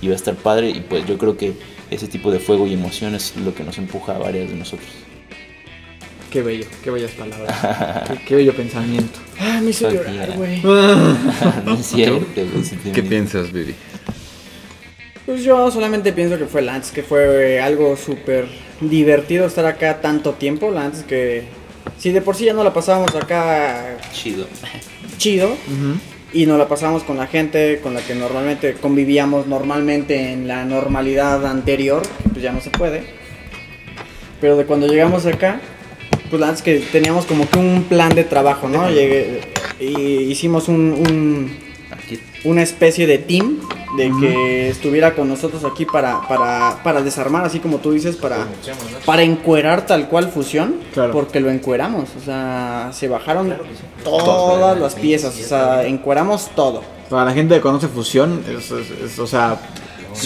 Y va a estar padre y pues yo creo que ese tipo de fuego y emoción es lo que nos empuja a varias de nosotros. Qué bello, qué bellas palabras. qué, qué bello pensamiento. Ah, me hizo llorar, güey. no es cierto, ¿Qué piensas, Vivi? Pues yo solamente pienso que fue Lance, que fue algo súper divertido estar acá tanto tiempo. Lance, que si de por sí ya no la pasábamos acá Chido. chido Ujú. Y nos la pasamos con la gente con la que normalmente convivíamos normalmente en la normalidad anterior, pues ya no se puede. Pero de cuando llegamos acá, pues Lance, que teníamos como que un plan de trabajo, ¿no? Llegué, y hicimos un- una especie de team de que estuviera con nosotros aquí para, para, para desarmar, así como tú dices, para, para encuerar tal cual fusión, Claro. porque lo encueramos, o sea, se bajaron todas las piezas, o sea, encueramos todo. Para la gente que conoce fusión, es, es- es, o sea,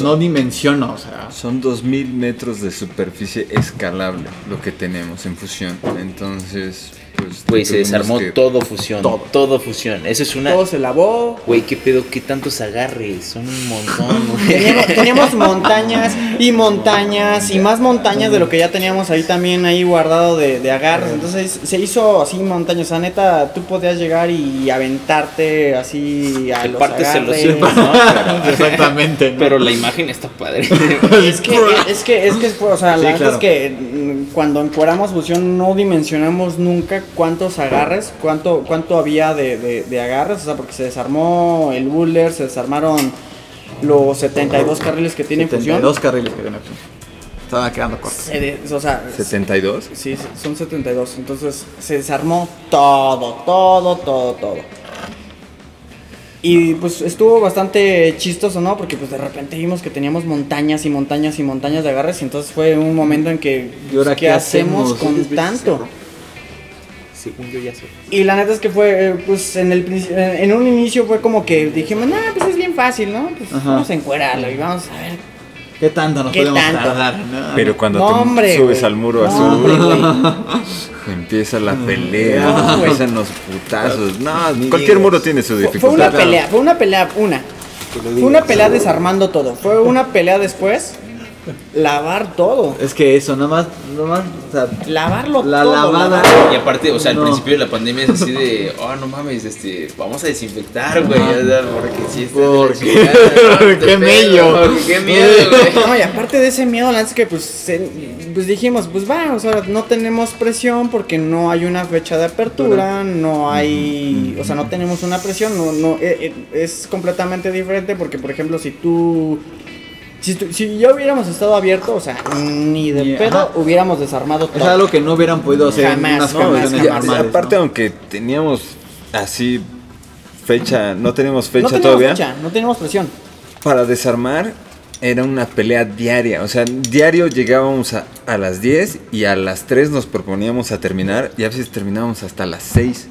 no dimensiono, o sea. Son 2000 metros de superficie escalable lo que tenemos en fusión. Entonces, pues. Güey, se desarmó que- todo fusión. Todo. Todo. fusión. Eso es una. Todo se lavó. Güey, qué pedo, qué tantos agarres. Son un montón, güey. Teníamos, teníamos montañas y montañas y más montañas de lo que ya teníamos ahí también ahí guardado de, de agarres. Entonces se hizo así montañas. O sea, neta, tú podías llegar y aventarte así a los parte se lo agarres. sepa, ¿no? Pero- Exactamente. ¿no? Pero la imagen está padre. Es que, es que, es que, o sea, Sí, la verdad claro. es que cuando encueramos fusión no dimensionamos nunca cuántos agarres, cuánto, cuánto había de, de, de agarres, o sea, porque se desarmó el Buller, se desarmaron los 72 carriles que tiene fusión. 72 carriles que tiene fusión. Estaba quedando corto. Se o sea, 72. sí, son 72, entonces se desarmó todo, todo, todo, todo. Y pues estuvo bastante chistoso, ¿no? Porque pues de repente vimos que teníamos montañas y montañas y montañas de agarres y entonces fue un momento en que, ¿Y ahora pues, qué ¿qué hacemos hacemos? con tanto? Según yo ya sé. Y la neta es que fue, eh, pues en el en un inicio fue como que dijimos, nah, pues es bien fácil, ¿no? Pues Ajá. vamos a encuerarlo y vamos a ver. ¿Qué tanto nos ¿Qué podemos tanto? tardar? no? Pero cuando No, tú hombre, subes al muro No, azul, hombre. empieza la pelea, No, güey. empiezan los putazos. No, cualquier muro tiene su Fue, fue dificultad. una pelea, fue una pelea, una. Fue una pelea desarmando todo. Fue una pelea después, lavar todo. Es que eso, nada más, nada más, o sea, Lavarlo la todo. lavada. lavar- Y aparte, o sea, al No. principio de la pandemia es así de, oh, no mames, este, vamos a desinfectar, güey, o sea, porque sí la ¿Por qué? ¿no? Qué mello. miedo, güey. No, y aparte de ese miedo, la es que pues, se- pues dijimos, pues va, o sea, no tenemos presión porque no hay una fecha de apertura, no hay, o sea, no tenemos una presión, no, no, eh, eh, es completamente diferente porque, por ejemplo, si tú, si, si ya hubiéramos estado abierto, o sea, ni de Ni- pedo ajá. hubiéramos desarmado Es todo. algo que no hubieran podido hacer Jamás, en unas jamás, jamás. normales. aparte, ¿no? aunque teníamos así fecha, no tenemos fecha no tenemos todavía. fecha, no tenemos presión. Para desarmar era una pelea diaria. O sea, diario llegábamos a, a las 10 y a las 3 nos proponíamos a terminar y a veces terminábamos hasta las 6.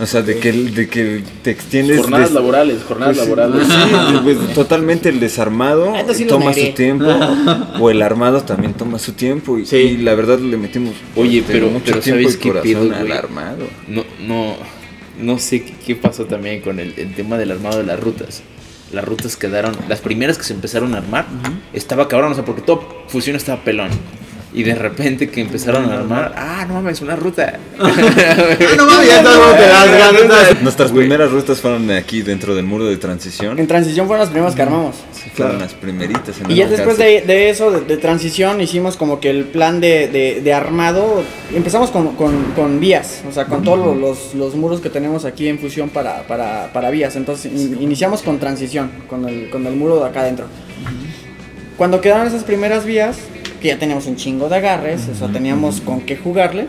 O sea, de que, de que te extiendes. Jornadas des- laborales, jornadas pues, laborales. sí, pues, totalmente el desarmado Ah, sí toma su tiempo. o el armado también toma su tiempo. Y, Sí. y la verdad le metimos Oye, este, pero- mucho pero tiempo ¿sabes qué pedo, al armado. No, no, no sé qué, qué pasó también con el, el tema del armado de las rutas. Las rutas quedaron, las primeras que se empezaron a armar, estaba cabrón, o sea, porque todo fusión estaba pelón. Y de repente que empezaron a armar, ah, no mames, una ruta. Ah, no mames, ya todo te das ganas. Nuestras primeras rutas fueron aquí dentro del muro de transición. En transición fueron las primeras que armamos. Sí, fueron las primeritas en Y ya después de, de eso, de, de transición, hicimos como que el plan de, de- de armado. Empezamos con, con- con vías, o sea, con todos los- los, los muros que tenemos aquí en fusión para, para, para vías. Entonces in- iniciamos con transición, con el, con el muro de acá adentro. Cuando quedaron esas primeras vías, que ya teníamos un chingo de agarres, o sea, teníamos con qué jugarle,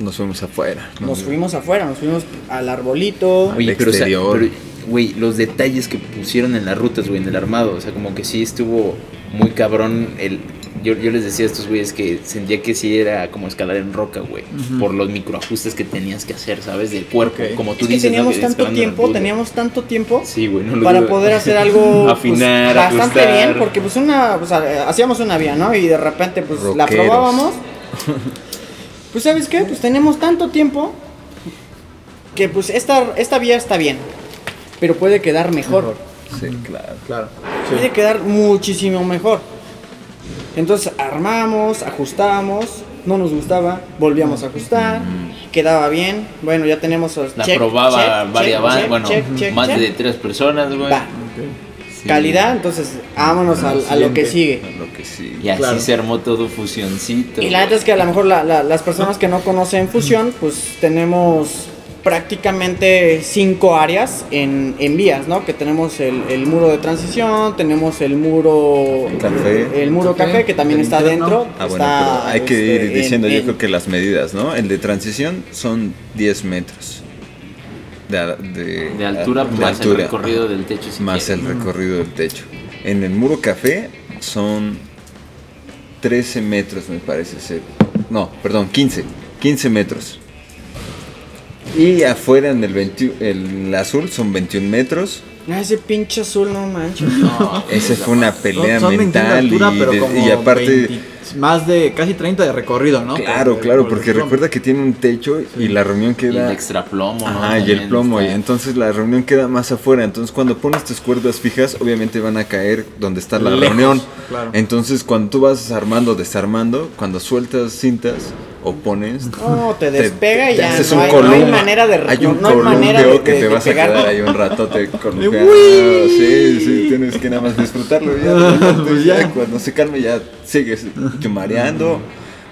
Nos fuimos afuera. nos fuimos afuera, nos fuimos al arbolito. Oye, pero, o sea, exterior. pero, güey, los detalles que pusieron en las rutas, güey, en el armado, o sea, como que sí estuvo muy cabrón el... Yo, yo les decía a estos güeyes que sentía que sí era como escalar en roca, güey, por los microajustes que tenías que hacer, ¿sabes? Del cuerpo, como tú Es que dices. ¿no? teníamos Que tanto tiempo, ruta. teníamos tanto tiempo Sí, güey, no lo para digo- poder hacer algo pues, bastante ajustar. bien porque pues una o sea, hacíamos una vía no y de repente pues la probábamos pues sabes qué pues tenemos tanto tiempo que pues esta esta vía está bien pero puede quedar mejor Sí, claro. Claro. puede quedar muchísimo mejor entonces armamos ajustamos no nos gustaba volvíamos a ajustar quedaba bien bueno ya tenemos La check, probaba check, varias check, van- check, bueno, check, check, más check. de tres personas, güey. Sí. calidad, entonces vámonos a, lo que sigue. Lo que sí. Y así Claro. se armó todo fusioncito. Y la neta es que a lo mejor la- la- las personas que no conocen fusión, pues tenemos prácticamente cinco áreas en, en vías, ¿no? Que tenemos el, el muro de transición, tenemos el muro Café. el muro Café, café, que también está interno. dentro. Ah, bueno, está, pero hay que ir este, diciendo en- yo en- creo que las medidas, ¿no? El de transición son 10 metros. De, de- De altura de más el recorrido del techo. si Más quieres. el recorrido del techo. En el muro café son 13 metros, me parece ser. No, perdón, 15. 15 metros. Y afuera en el, 20 el azul son 21 metros. Ah, ese pinche azul, no manches. Esa fue una pelea Son 21 de mental. altura, y, pero de- como y aparte... 20 más de casi 30 de recorrido, ¿no? Claro, claro, por porque recuerda que tiene un techo y la reunión Y el queda... extra plomo, ¿no? Ajá, y el plomo, y entonces la reunión queda más afuera. Entonces, cuando pones tus cuerdas fijas, obviamente van a caer donde está la Lejos, reunión. claro. Entonces, cuando tú vas armando, desarmando, cuando sueltas cintas o pones. No, te despega y te ya no un hay, no hay manera de Hay un no hay manera de, columpio que de- te de vas a quedar ahí un ratote columpiado. Sí, sí, tienes que nada más disfrutarlo. Ya, Pues ya, ya. cuando se calme, ya sigues mareando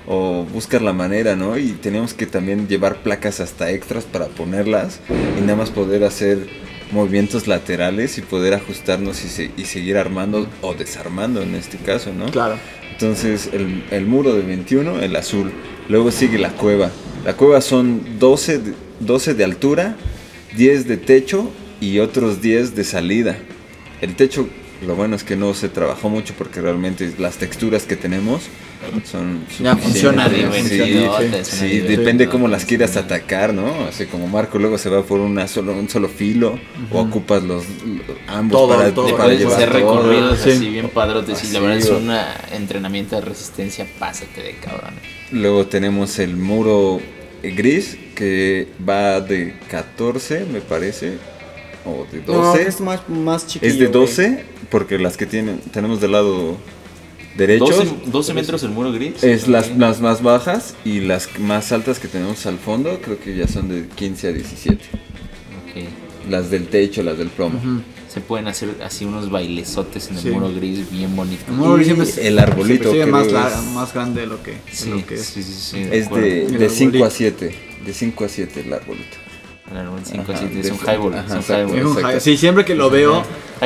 o buscar la manera, ¿no? Y tenemos que también llevar placas hasta extras para ponerlas y nada más poder hacer movimientos laterales y poder ajustarnos y, se- y seguir armando o desarmando en este caso, ¿no? Claro. Entonces el, el muro de 21, el azul. Luego sigue la cueva. La cueva son 12 de, 12 de altura, 10 de techo y otros 10 de salida. El techo, lo bueno es que no se trabajó mucho porque realmente las texturas que tenemos son Ya suficientes. funciona, Sí, sí, sí. depende cómo las quieras atacar, ¿no? Así como Marco luego se va por una solo, un solo filo o ocupas los, los- ambos Todo, para, todo. Para llevar hacer todo. recorridos Sí. así bien padrotes. Y la verdad es un entrenamiento de resistencia. Pásate de cabrón. Luego tenemos el muro gris que va de 14, me parece, o de 12. No, es más, más chiquillo. es de güey. 12 porque las que tienen tenemos del lado derecho 12, 12 metros el muro gris. es las, las más bajas y las más altas que tenemos al fondo creo que ya son de 15 a 17. Ok. Las del techo, las del plomo. Se pueden hacer así unos bailesotes en el Sí. muro gris bien bonitos. El muro Y siempre es- el arbolito, que más, es- la- más grande de lo que, de Sí, lo que es. sí, sí, sí, Es de, El de 5 a arbolito. 7, de 5 a 7 el arbolito. El árbol 5, Ajá, sí, es un highball. ajá, es un exacto. highball. Es un Exacto. high- Sí, siempre que lo veo,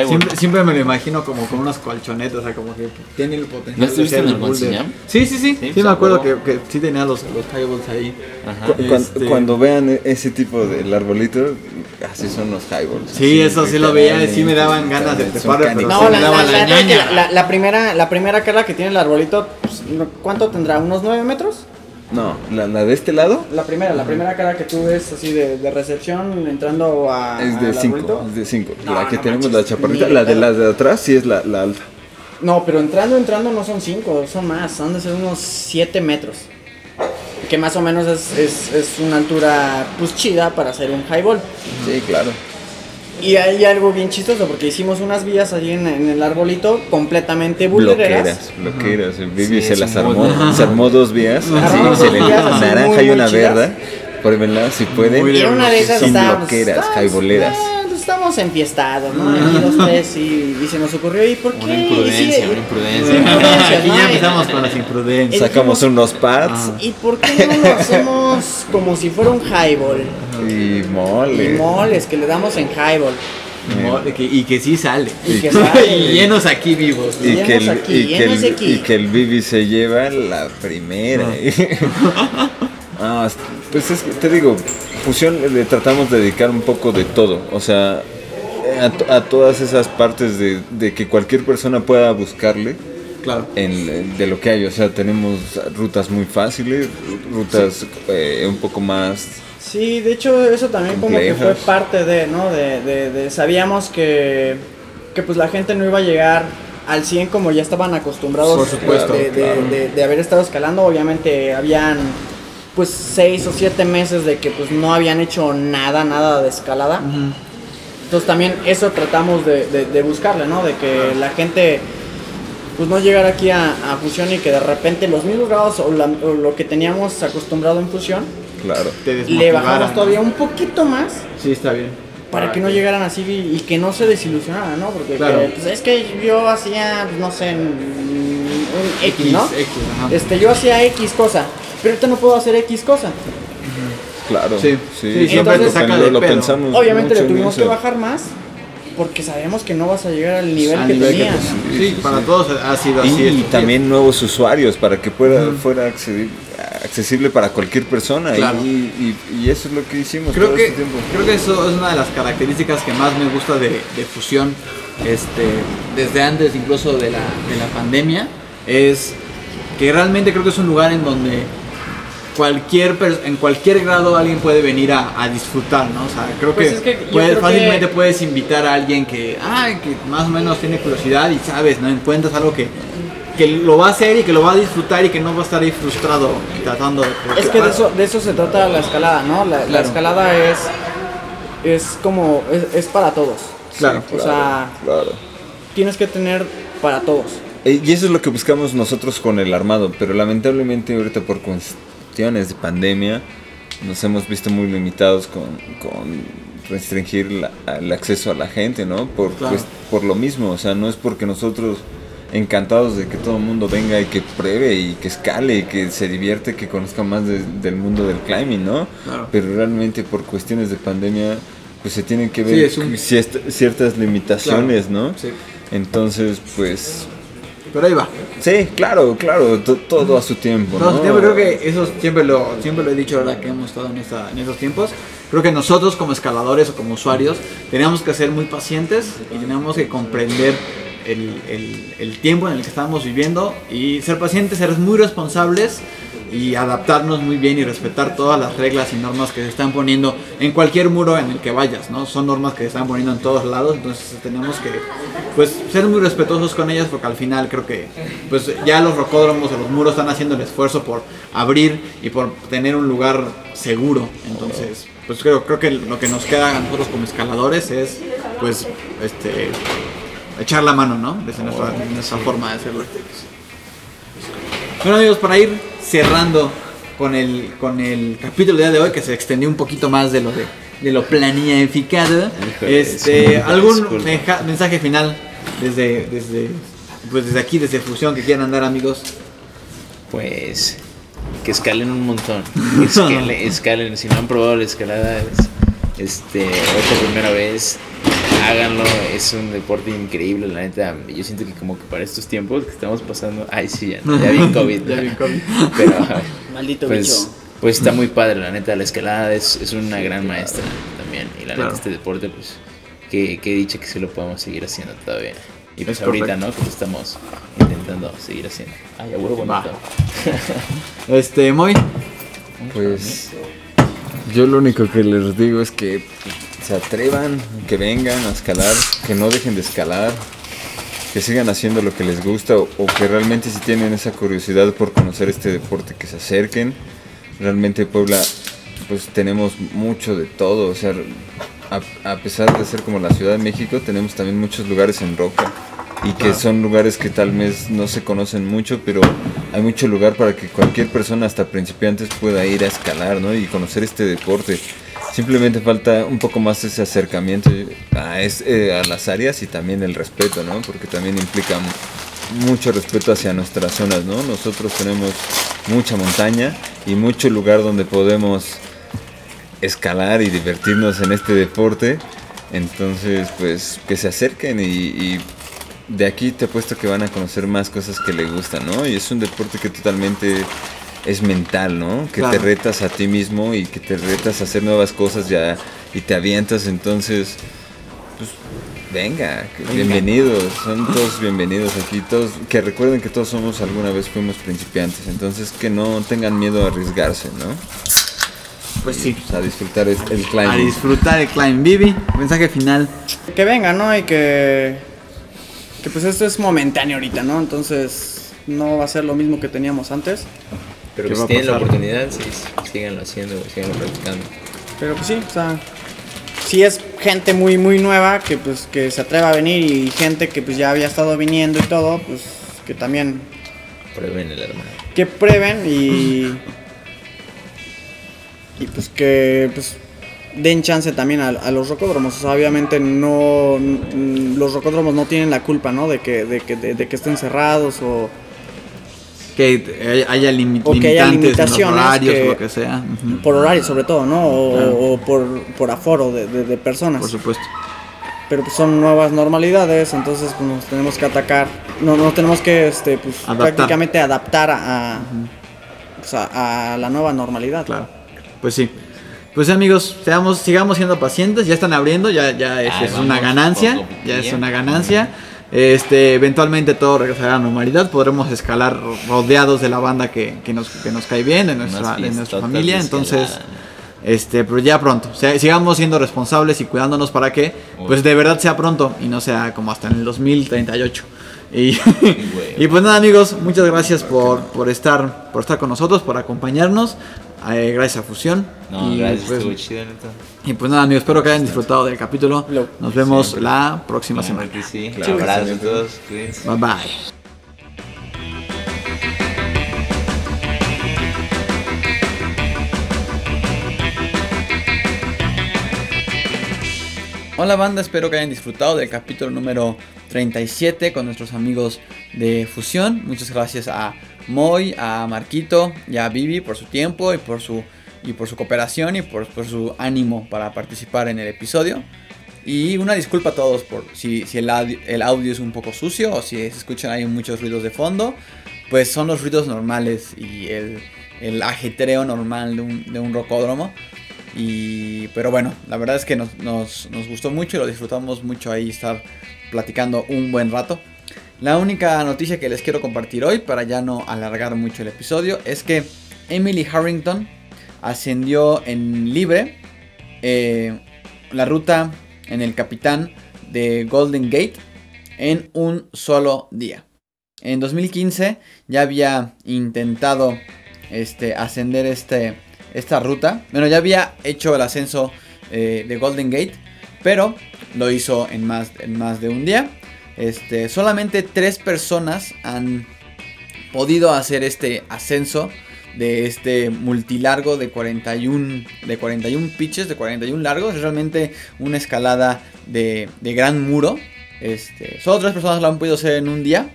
siempre, siempre me lo imagino como con unas colchonetas, o sea, como que tiene el potencial. ¿No estuviste de ser en el Monsignam? Sí, sí, sí. Sí, Sí, me acuerdo que, sí tenía los, los highballs ahí. Ajá. Cu- Este- Cuando vean e- ese tipo del arbolito, así son los highballs. Sí, así, eso sí lo veía y sí me daban ganas de pero caninos. No, sí la, me daba la- primera, la primera carga que tiene el arbolito, pues, ¿cuánto tendrá? ¿Unos 9 metros? No, la, la de este lado La primera, la primera cara que tú ves así de, de recepción entrando a. es de al 5. arbolito. Es de 5. No, la que no tenemos, manches, la chaparrita, la de las de atrás sí es la, la alta. No, pero entrando, entrando no son 5, son más, han de ser unos 7 metros. Que más o menos es, es, es una altura pues chida para hacer un highball. Sí, claro. Y hay algo bien chistoso porque hicimos unas vías allí en, en el arbolito completamente bullereras. Bloqueras, bloqueras. Sí, se las armó. Se armó dos vías. Así, dos se le vías así naranja muy, y una verde. Pruébenla si pueden. Y una de esas Sin bloqueras, estamos enfiestados, ¿no? Aquí los tres y, y se nos ocurrió, ¿y por qué? Una Y imprudencia, sí, una y- imprudencia. imprudencias, Aquí ¿no? ya Y- empezamos con las imprudencias. Sacamos unos pads ¿Y por qué no lo hacemos como si fuera un highball? y Y mole. moles que le damos en highball. Mo- que- y que sí sale. Y que sale. y llenos aquí vivos. Y que, el, Llenos aquí, y, que el, aquí. y que el Bibi se lleva la primera. Ah, es- pues es que te digo, fusión le tratamos de dedicar un poco de todo. O sea, a, to- a todas esas partes de, de que cualquier persona pueda buscarle Claro. en, de lo que hay. O sea, tenemos rutas muy fáciles, rutas eh, un poco más Sí, de hecho eso también como que fue parte de, ¿no? De, de- de- sabíamos que, que pues la gente no iba a llegar al 100 como ya estaban acostumbrados Por supuesto, de, de- claro. de- de haber estado escalando. Obviamente habían pues 6 o 7 meses de que pues no habían hecho nada, nada de escalada. Entonces también eso tratamos de, de- de buscarle, ¿no? De que la gente pues no llegara aquí a, a fusión y que de repente los mismos grados o, la- o lo que teníamos acostumbrado en fusión claro. Te le bajamos ¿no? todavía un poquito más Sí, está bien. para que no llegaran así y, y que no se desilusionaran, ¿no? Porque Claro. que, pues, es que yo hacía, pues, no sé, un X, ¿no? X, ajá. Este, yo hacía X cosa, pero ahorita no puedo hacer X cosa. Claro. Sí, sí, siempre te lo- saca lo, pensamos. Obviamente le tuvimos que bajar más porque sabemos que no vas a llegar al nivel Al que nivel tenías. Sí, sí, sí, para sí. todos ha sido así. Y, estos también nuevos usuarios para que pueda, fuera accesible para cualquier persona. y- Claro. Y, y- y eso es lo que hicimos Creo todo que, este tiempo. creo que eso es una de las características que más me gusta de, de Fusión, este, desde antes incluso de la, de la pandemia, es que realmente creo que es un lugar en donde cualquier en cualquier grado alguien puede venir a, a disfrutar, ¿no? O sea, creo Pues que, es que yo puedes- creo que- fácilmente puedes invitar a alguien que, ay, que más o menos tiene curiosidad y sabes, ¿no? Encuentras algo que, que lo va a hacer y que lo va a disfrutar y que no va a estar ahí frustrado tratando de... Es que de eso, de eso se trata la escalada, ¿no? La, escalada es, es como, es, es para todos. Claro. O sea, Claro. tienes que tener para todos. Eh, Y eso es lo que buscamos nosotros con el armado, pero lamentablemente ahorita por cuestiones de pandemia nos hemos visto muy limitados con, con restringir la- el acceso a la gente, ¿no? Por, Claro. pues, por lo mismo, o sea, no es porque nosotros encantados de que todo el mundo venga y que pruebe y que escale y que se divierte, que conozca más de- del mundo del climbing, ¿no? Claro. Pero realmente por cuestiones de pandemia pues se tienen que ver un- ciertas limitaciones, ¿no? Sí. Entonces, pues Pero ahí va. Sí, claro, claro, to- todo a su tiempo. Todo ¿no? su tiempo, creo que eso siempre lo, siempre lo he dicho ahora que hemos estado en, esta, en estos tiempos. Creo que nosotros como escaladores o como usuarios tenemos que ser muy pacientes y tenemos que comprender el, el- el tiempo en el que estamos viviendo y ser pacientes, ser muy responsables y adaptarnos muy bien y respetar todas las reglas y normas que se están poniendo en cualquier muro en el que vayas, ¿no? Son normas que se están poniendo en todos lados, entonces tenemos que pues ser muy respetuosos con ellas porque al final creo que pues ya los rocódromos o los muros están haciendo el esfuerzo por abrir y por tener un lugar seguro, entonces pues creo, creo que lo que nos queda a nosotros como escaladores es pues este echar la mano, ¿no? Desde nuestra, nuestra forma de hacerlo. Bueno amigos, para ir cerrando con el, con el capítulo del día de hoy, que se extendió un poquito más de lo, de, de lo planificado, Híjole, este, ¿algún meja- mensaje final desde, desde, pues desde aquí, desde Fusión, que quieran dar amigos? Pues que escalen un montón. Escalen, escalen. Si no han probado la escalada, es Este, otra primera vez, háganlo, es un deporte increíble, la neta. Yo siento que como que para estos tiempos que estamos pasando, ay sí, ya, ya vi COVID, Ya vi COVID. pero Maldito pues, bicho. pues está muy padre, la neta, la escalada es, es una gran maestra también. Y la Claro. neta, este deporte, pues, que, que dicha que sí lo podemos seguir haciendo todavía. Y pues Es ahorita. ¿no? Que lo estamos intentando seguir haciendo. Ay, a huevo, bonito. Este, muy. Pues yo lo único que les digo es que se atrevan, que vengan a escalar, que no dejen de escalar, que sigan haciendo lo que les gusta o, o que realmente si tienen esa curiosidad por conocer este deporte que se acerquen. Realmente Puebla pues tenemos mucho de todo, o sea, a, a pesar de ser como la Ciudad de México, tenemos también muchos lugares en roca y que son lugares que tal vez no se conocen mucho, pero hay mucho lugar para que cualquier persona, hasta principiantes, pueda ir a escalar, ¿no? Y conocer este deporte. Simplemente falta un poco más ese acercamiento eh, a las áreas y también el respeto, ¿no? Porque también implica mu- mucho respeto hacia nuestras zonas, ¿no? Nosotros tenemos mucha montaña y mucho lugar donde podemos escalar y divertirnos en este deporte. Entonces, pues que se acerquen y, y de aquí te apuesto que van a conocer más cosas que les gustan, ¿no? Y es un deporte que totalmente es mental, ¿no? Que te retas a ti mismo y que te retas a hacer nuevas cosas ya y te avientas, entonces, pues venga, que bienvenidos, son todos bienvenidos aquí, todos, que recuerden que todos somos alguna vez fuimos principiantes, entonces que no tengan miedo a arriesgarse, ¿no? Pues Y, sí. pues, a disfrutar el, el A climbing. disfrutar el climb. Vivi, mensaje final. Que venga, ¿no? Y que. Que pues esto es momentáneo ahorita, ¿no? Entonces no va a ser lo mismo que teníamos antes. Pero ¿Qué que va a si tienen la oportunidad, sí, síganlo haciendo, síganlo practicando. Pero pues sí, o sea. Sí es gente muy, muy nueva que pues que se atreva a venir y gente que pues ya había estado viniendo y todo, pues que también Prueben el hermano. que prueben y y pues que pues den chance también a, a los rocódromos. O sea, obviamente no los rocódromos no tienen la culpa, ¿no? De que de que, de, de que estén cerrados o Que haya limi- O que haya limitantes en los limitaciones horarios que- o lo que sea. Ujú. por horario sobre todo, ¿no? O, Claro. o por, por aforo de, de- de personas. Por supuesto. Pero pues son nuevas normalidades, entonces pues, nos tenemos que atacar, no nos tenemos que este pues Adaptar. prácticamente adaptar a, a, pues, a- a la nueva normalidad. Claro. Pues sí. Pues amigos, seamos, sigamos siendo pacientes, ya están abriendo, ya, ya es, Ay, es vamos, una ganancia, ya es una ganancia. Este, eventualmente todo regresará a la normalidad, podremos escalar rodeados de la banda que, que nos, que nos cae bien, de nuestra, de nuestra familia, entonces, este, pero ya pronto, o sea, sigamos siendo responsables y cuidándonos para que, pues de verdad sea pronto y no sea como hasta en el 2038. Y, y pues nada amigos, muchas gracias por, por, estar, por estar con nosotros, por acompañarnos. eh, gracias a Fusión. No, y, gracias, pues, estuvo chido, neta. y pues nada amigos, espero que hayan disfrutado del capítulo. Lo- Nos vemos Siempre. la próxima semana. neta, sí. Claro. Abrazos a todos, cuídense. Bye bye. Hola banda, espero que hayan disfrutado del capítulo número 37 con nuestros amigos de Fusión. Muchas gracias a Moy, a Marquito y a Vivi por su tiempo y por su, y por su cooperación y por, por su ánimo para participar en el episodio. Y una disculpa a todos por si, si el, audio, el audio es un poco sucio o si se escuchan ahí muchos ruidos de fondo. Pues son los ruidos normales y el, el ajetreo normal de un, de un rocódromo. Y, pero bueno, la verdad es que nos, nos, gustó mucho y lo disfrutamos mucho ahí estar platicando un buen rato. La única noticia que les quiero compartir hoy, para ya no alargar mucho el episodio, es que Emily Harrington ascendió en libre eh, la ruta en el capitán de Golden Gate en un solo día. En 2015 ya había intentado este, ascender este, esta ruta. Bueno, ya había hecho el ascenso eh, de Golden Gate, pero lo hizo en más, en más de un día. Este, solamente tres personas han podido hacer este ascenso de este multilargo de 41, de 41 pitches, de 41 largos. Es realmente una escalada de, de gran muro. Este, solo tres personas lo han podido hacer en un día,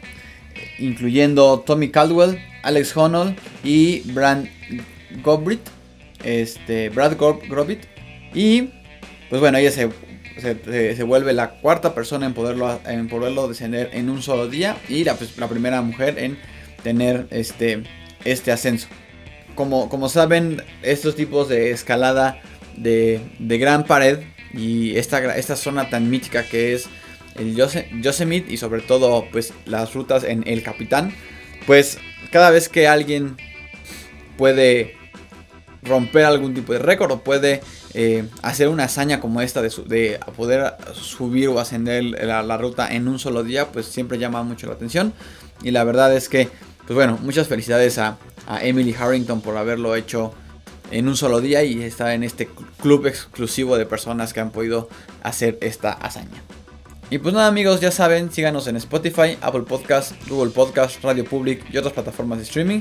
incluyendo Tommy Caldwell, Alex Honnold y Brad Gobrit. Este, Brad Grobit. Y pues bueno, ella se, se, vuelve la cuarta persona en poderlo, en poderlo descender en un solo día y la, pues, la primera mujer en tener este, este ascenso. Como, como saben, estos tipos de escalada de, de gran pared y esta, esta zona tan mítica que es el Yose- Yosemite y sobre todo pues las rutas en El Capitán, pues cada vez que alguien puede romper algún tipo de récord o puede eh, hacer una hazaña como esta de, su- de poder subir o ascender la, ruta en un solo día, pues siempre llama mucho la atención. Y la verdad es que, pues bueno, muchas felicidades a, Emily Harrington por haberlo hecho en un solo día y estar en este cl- club exclusivo de personas que han podido hacer esta hazaña. Y pues nada amigos, ya saben, síganos en Spotify, Apple Podcast, Google Podcast, Radio Public y otras plataformas de streaming.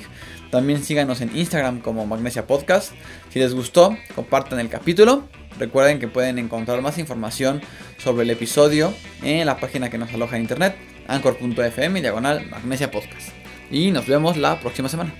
También síganos en Instagram como Magnesia Podcast. Si les gustó, compartan el capítulo. Recuerden que pueden encontrar más información sobre el episodio en la página que nos aloja en internet, anchor.fm diagonal Magnesia Podcast. Y nos vemos la próxima semana.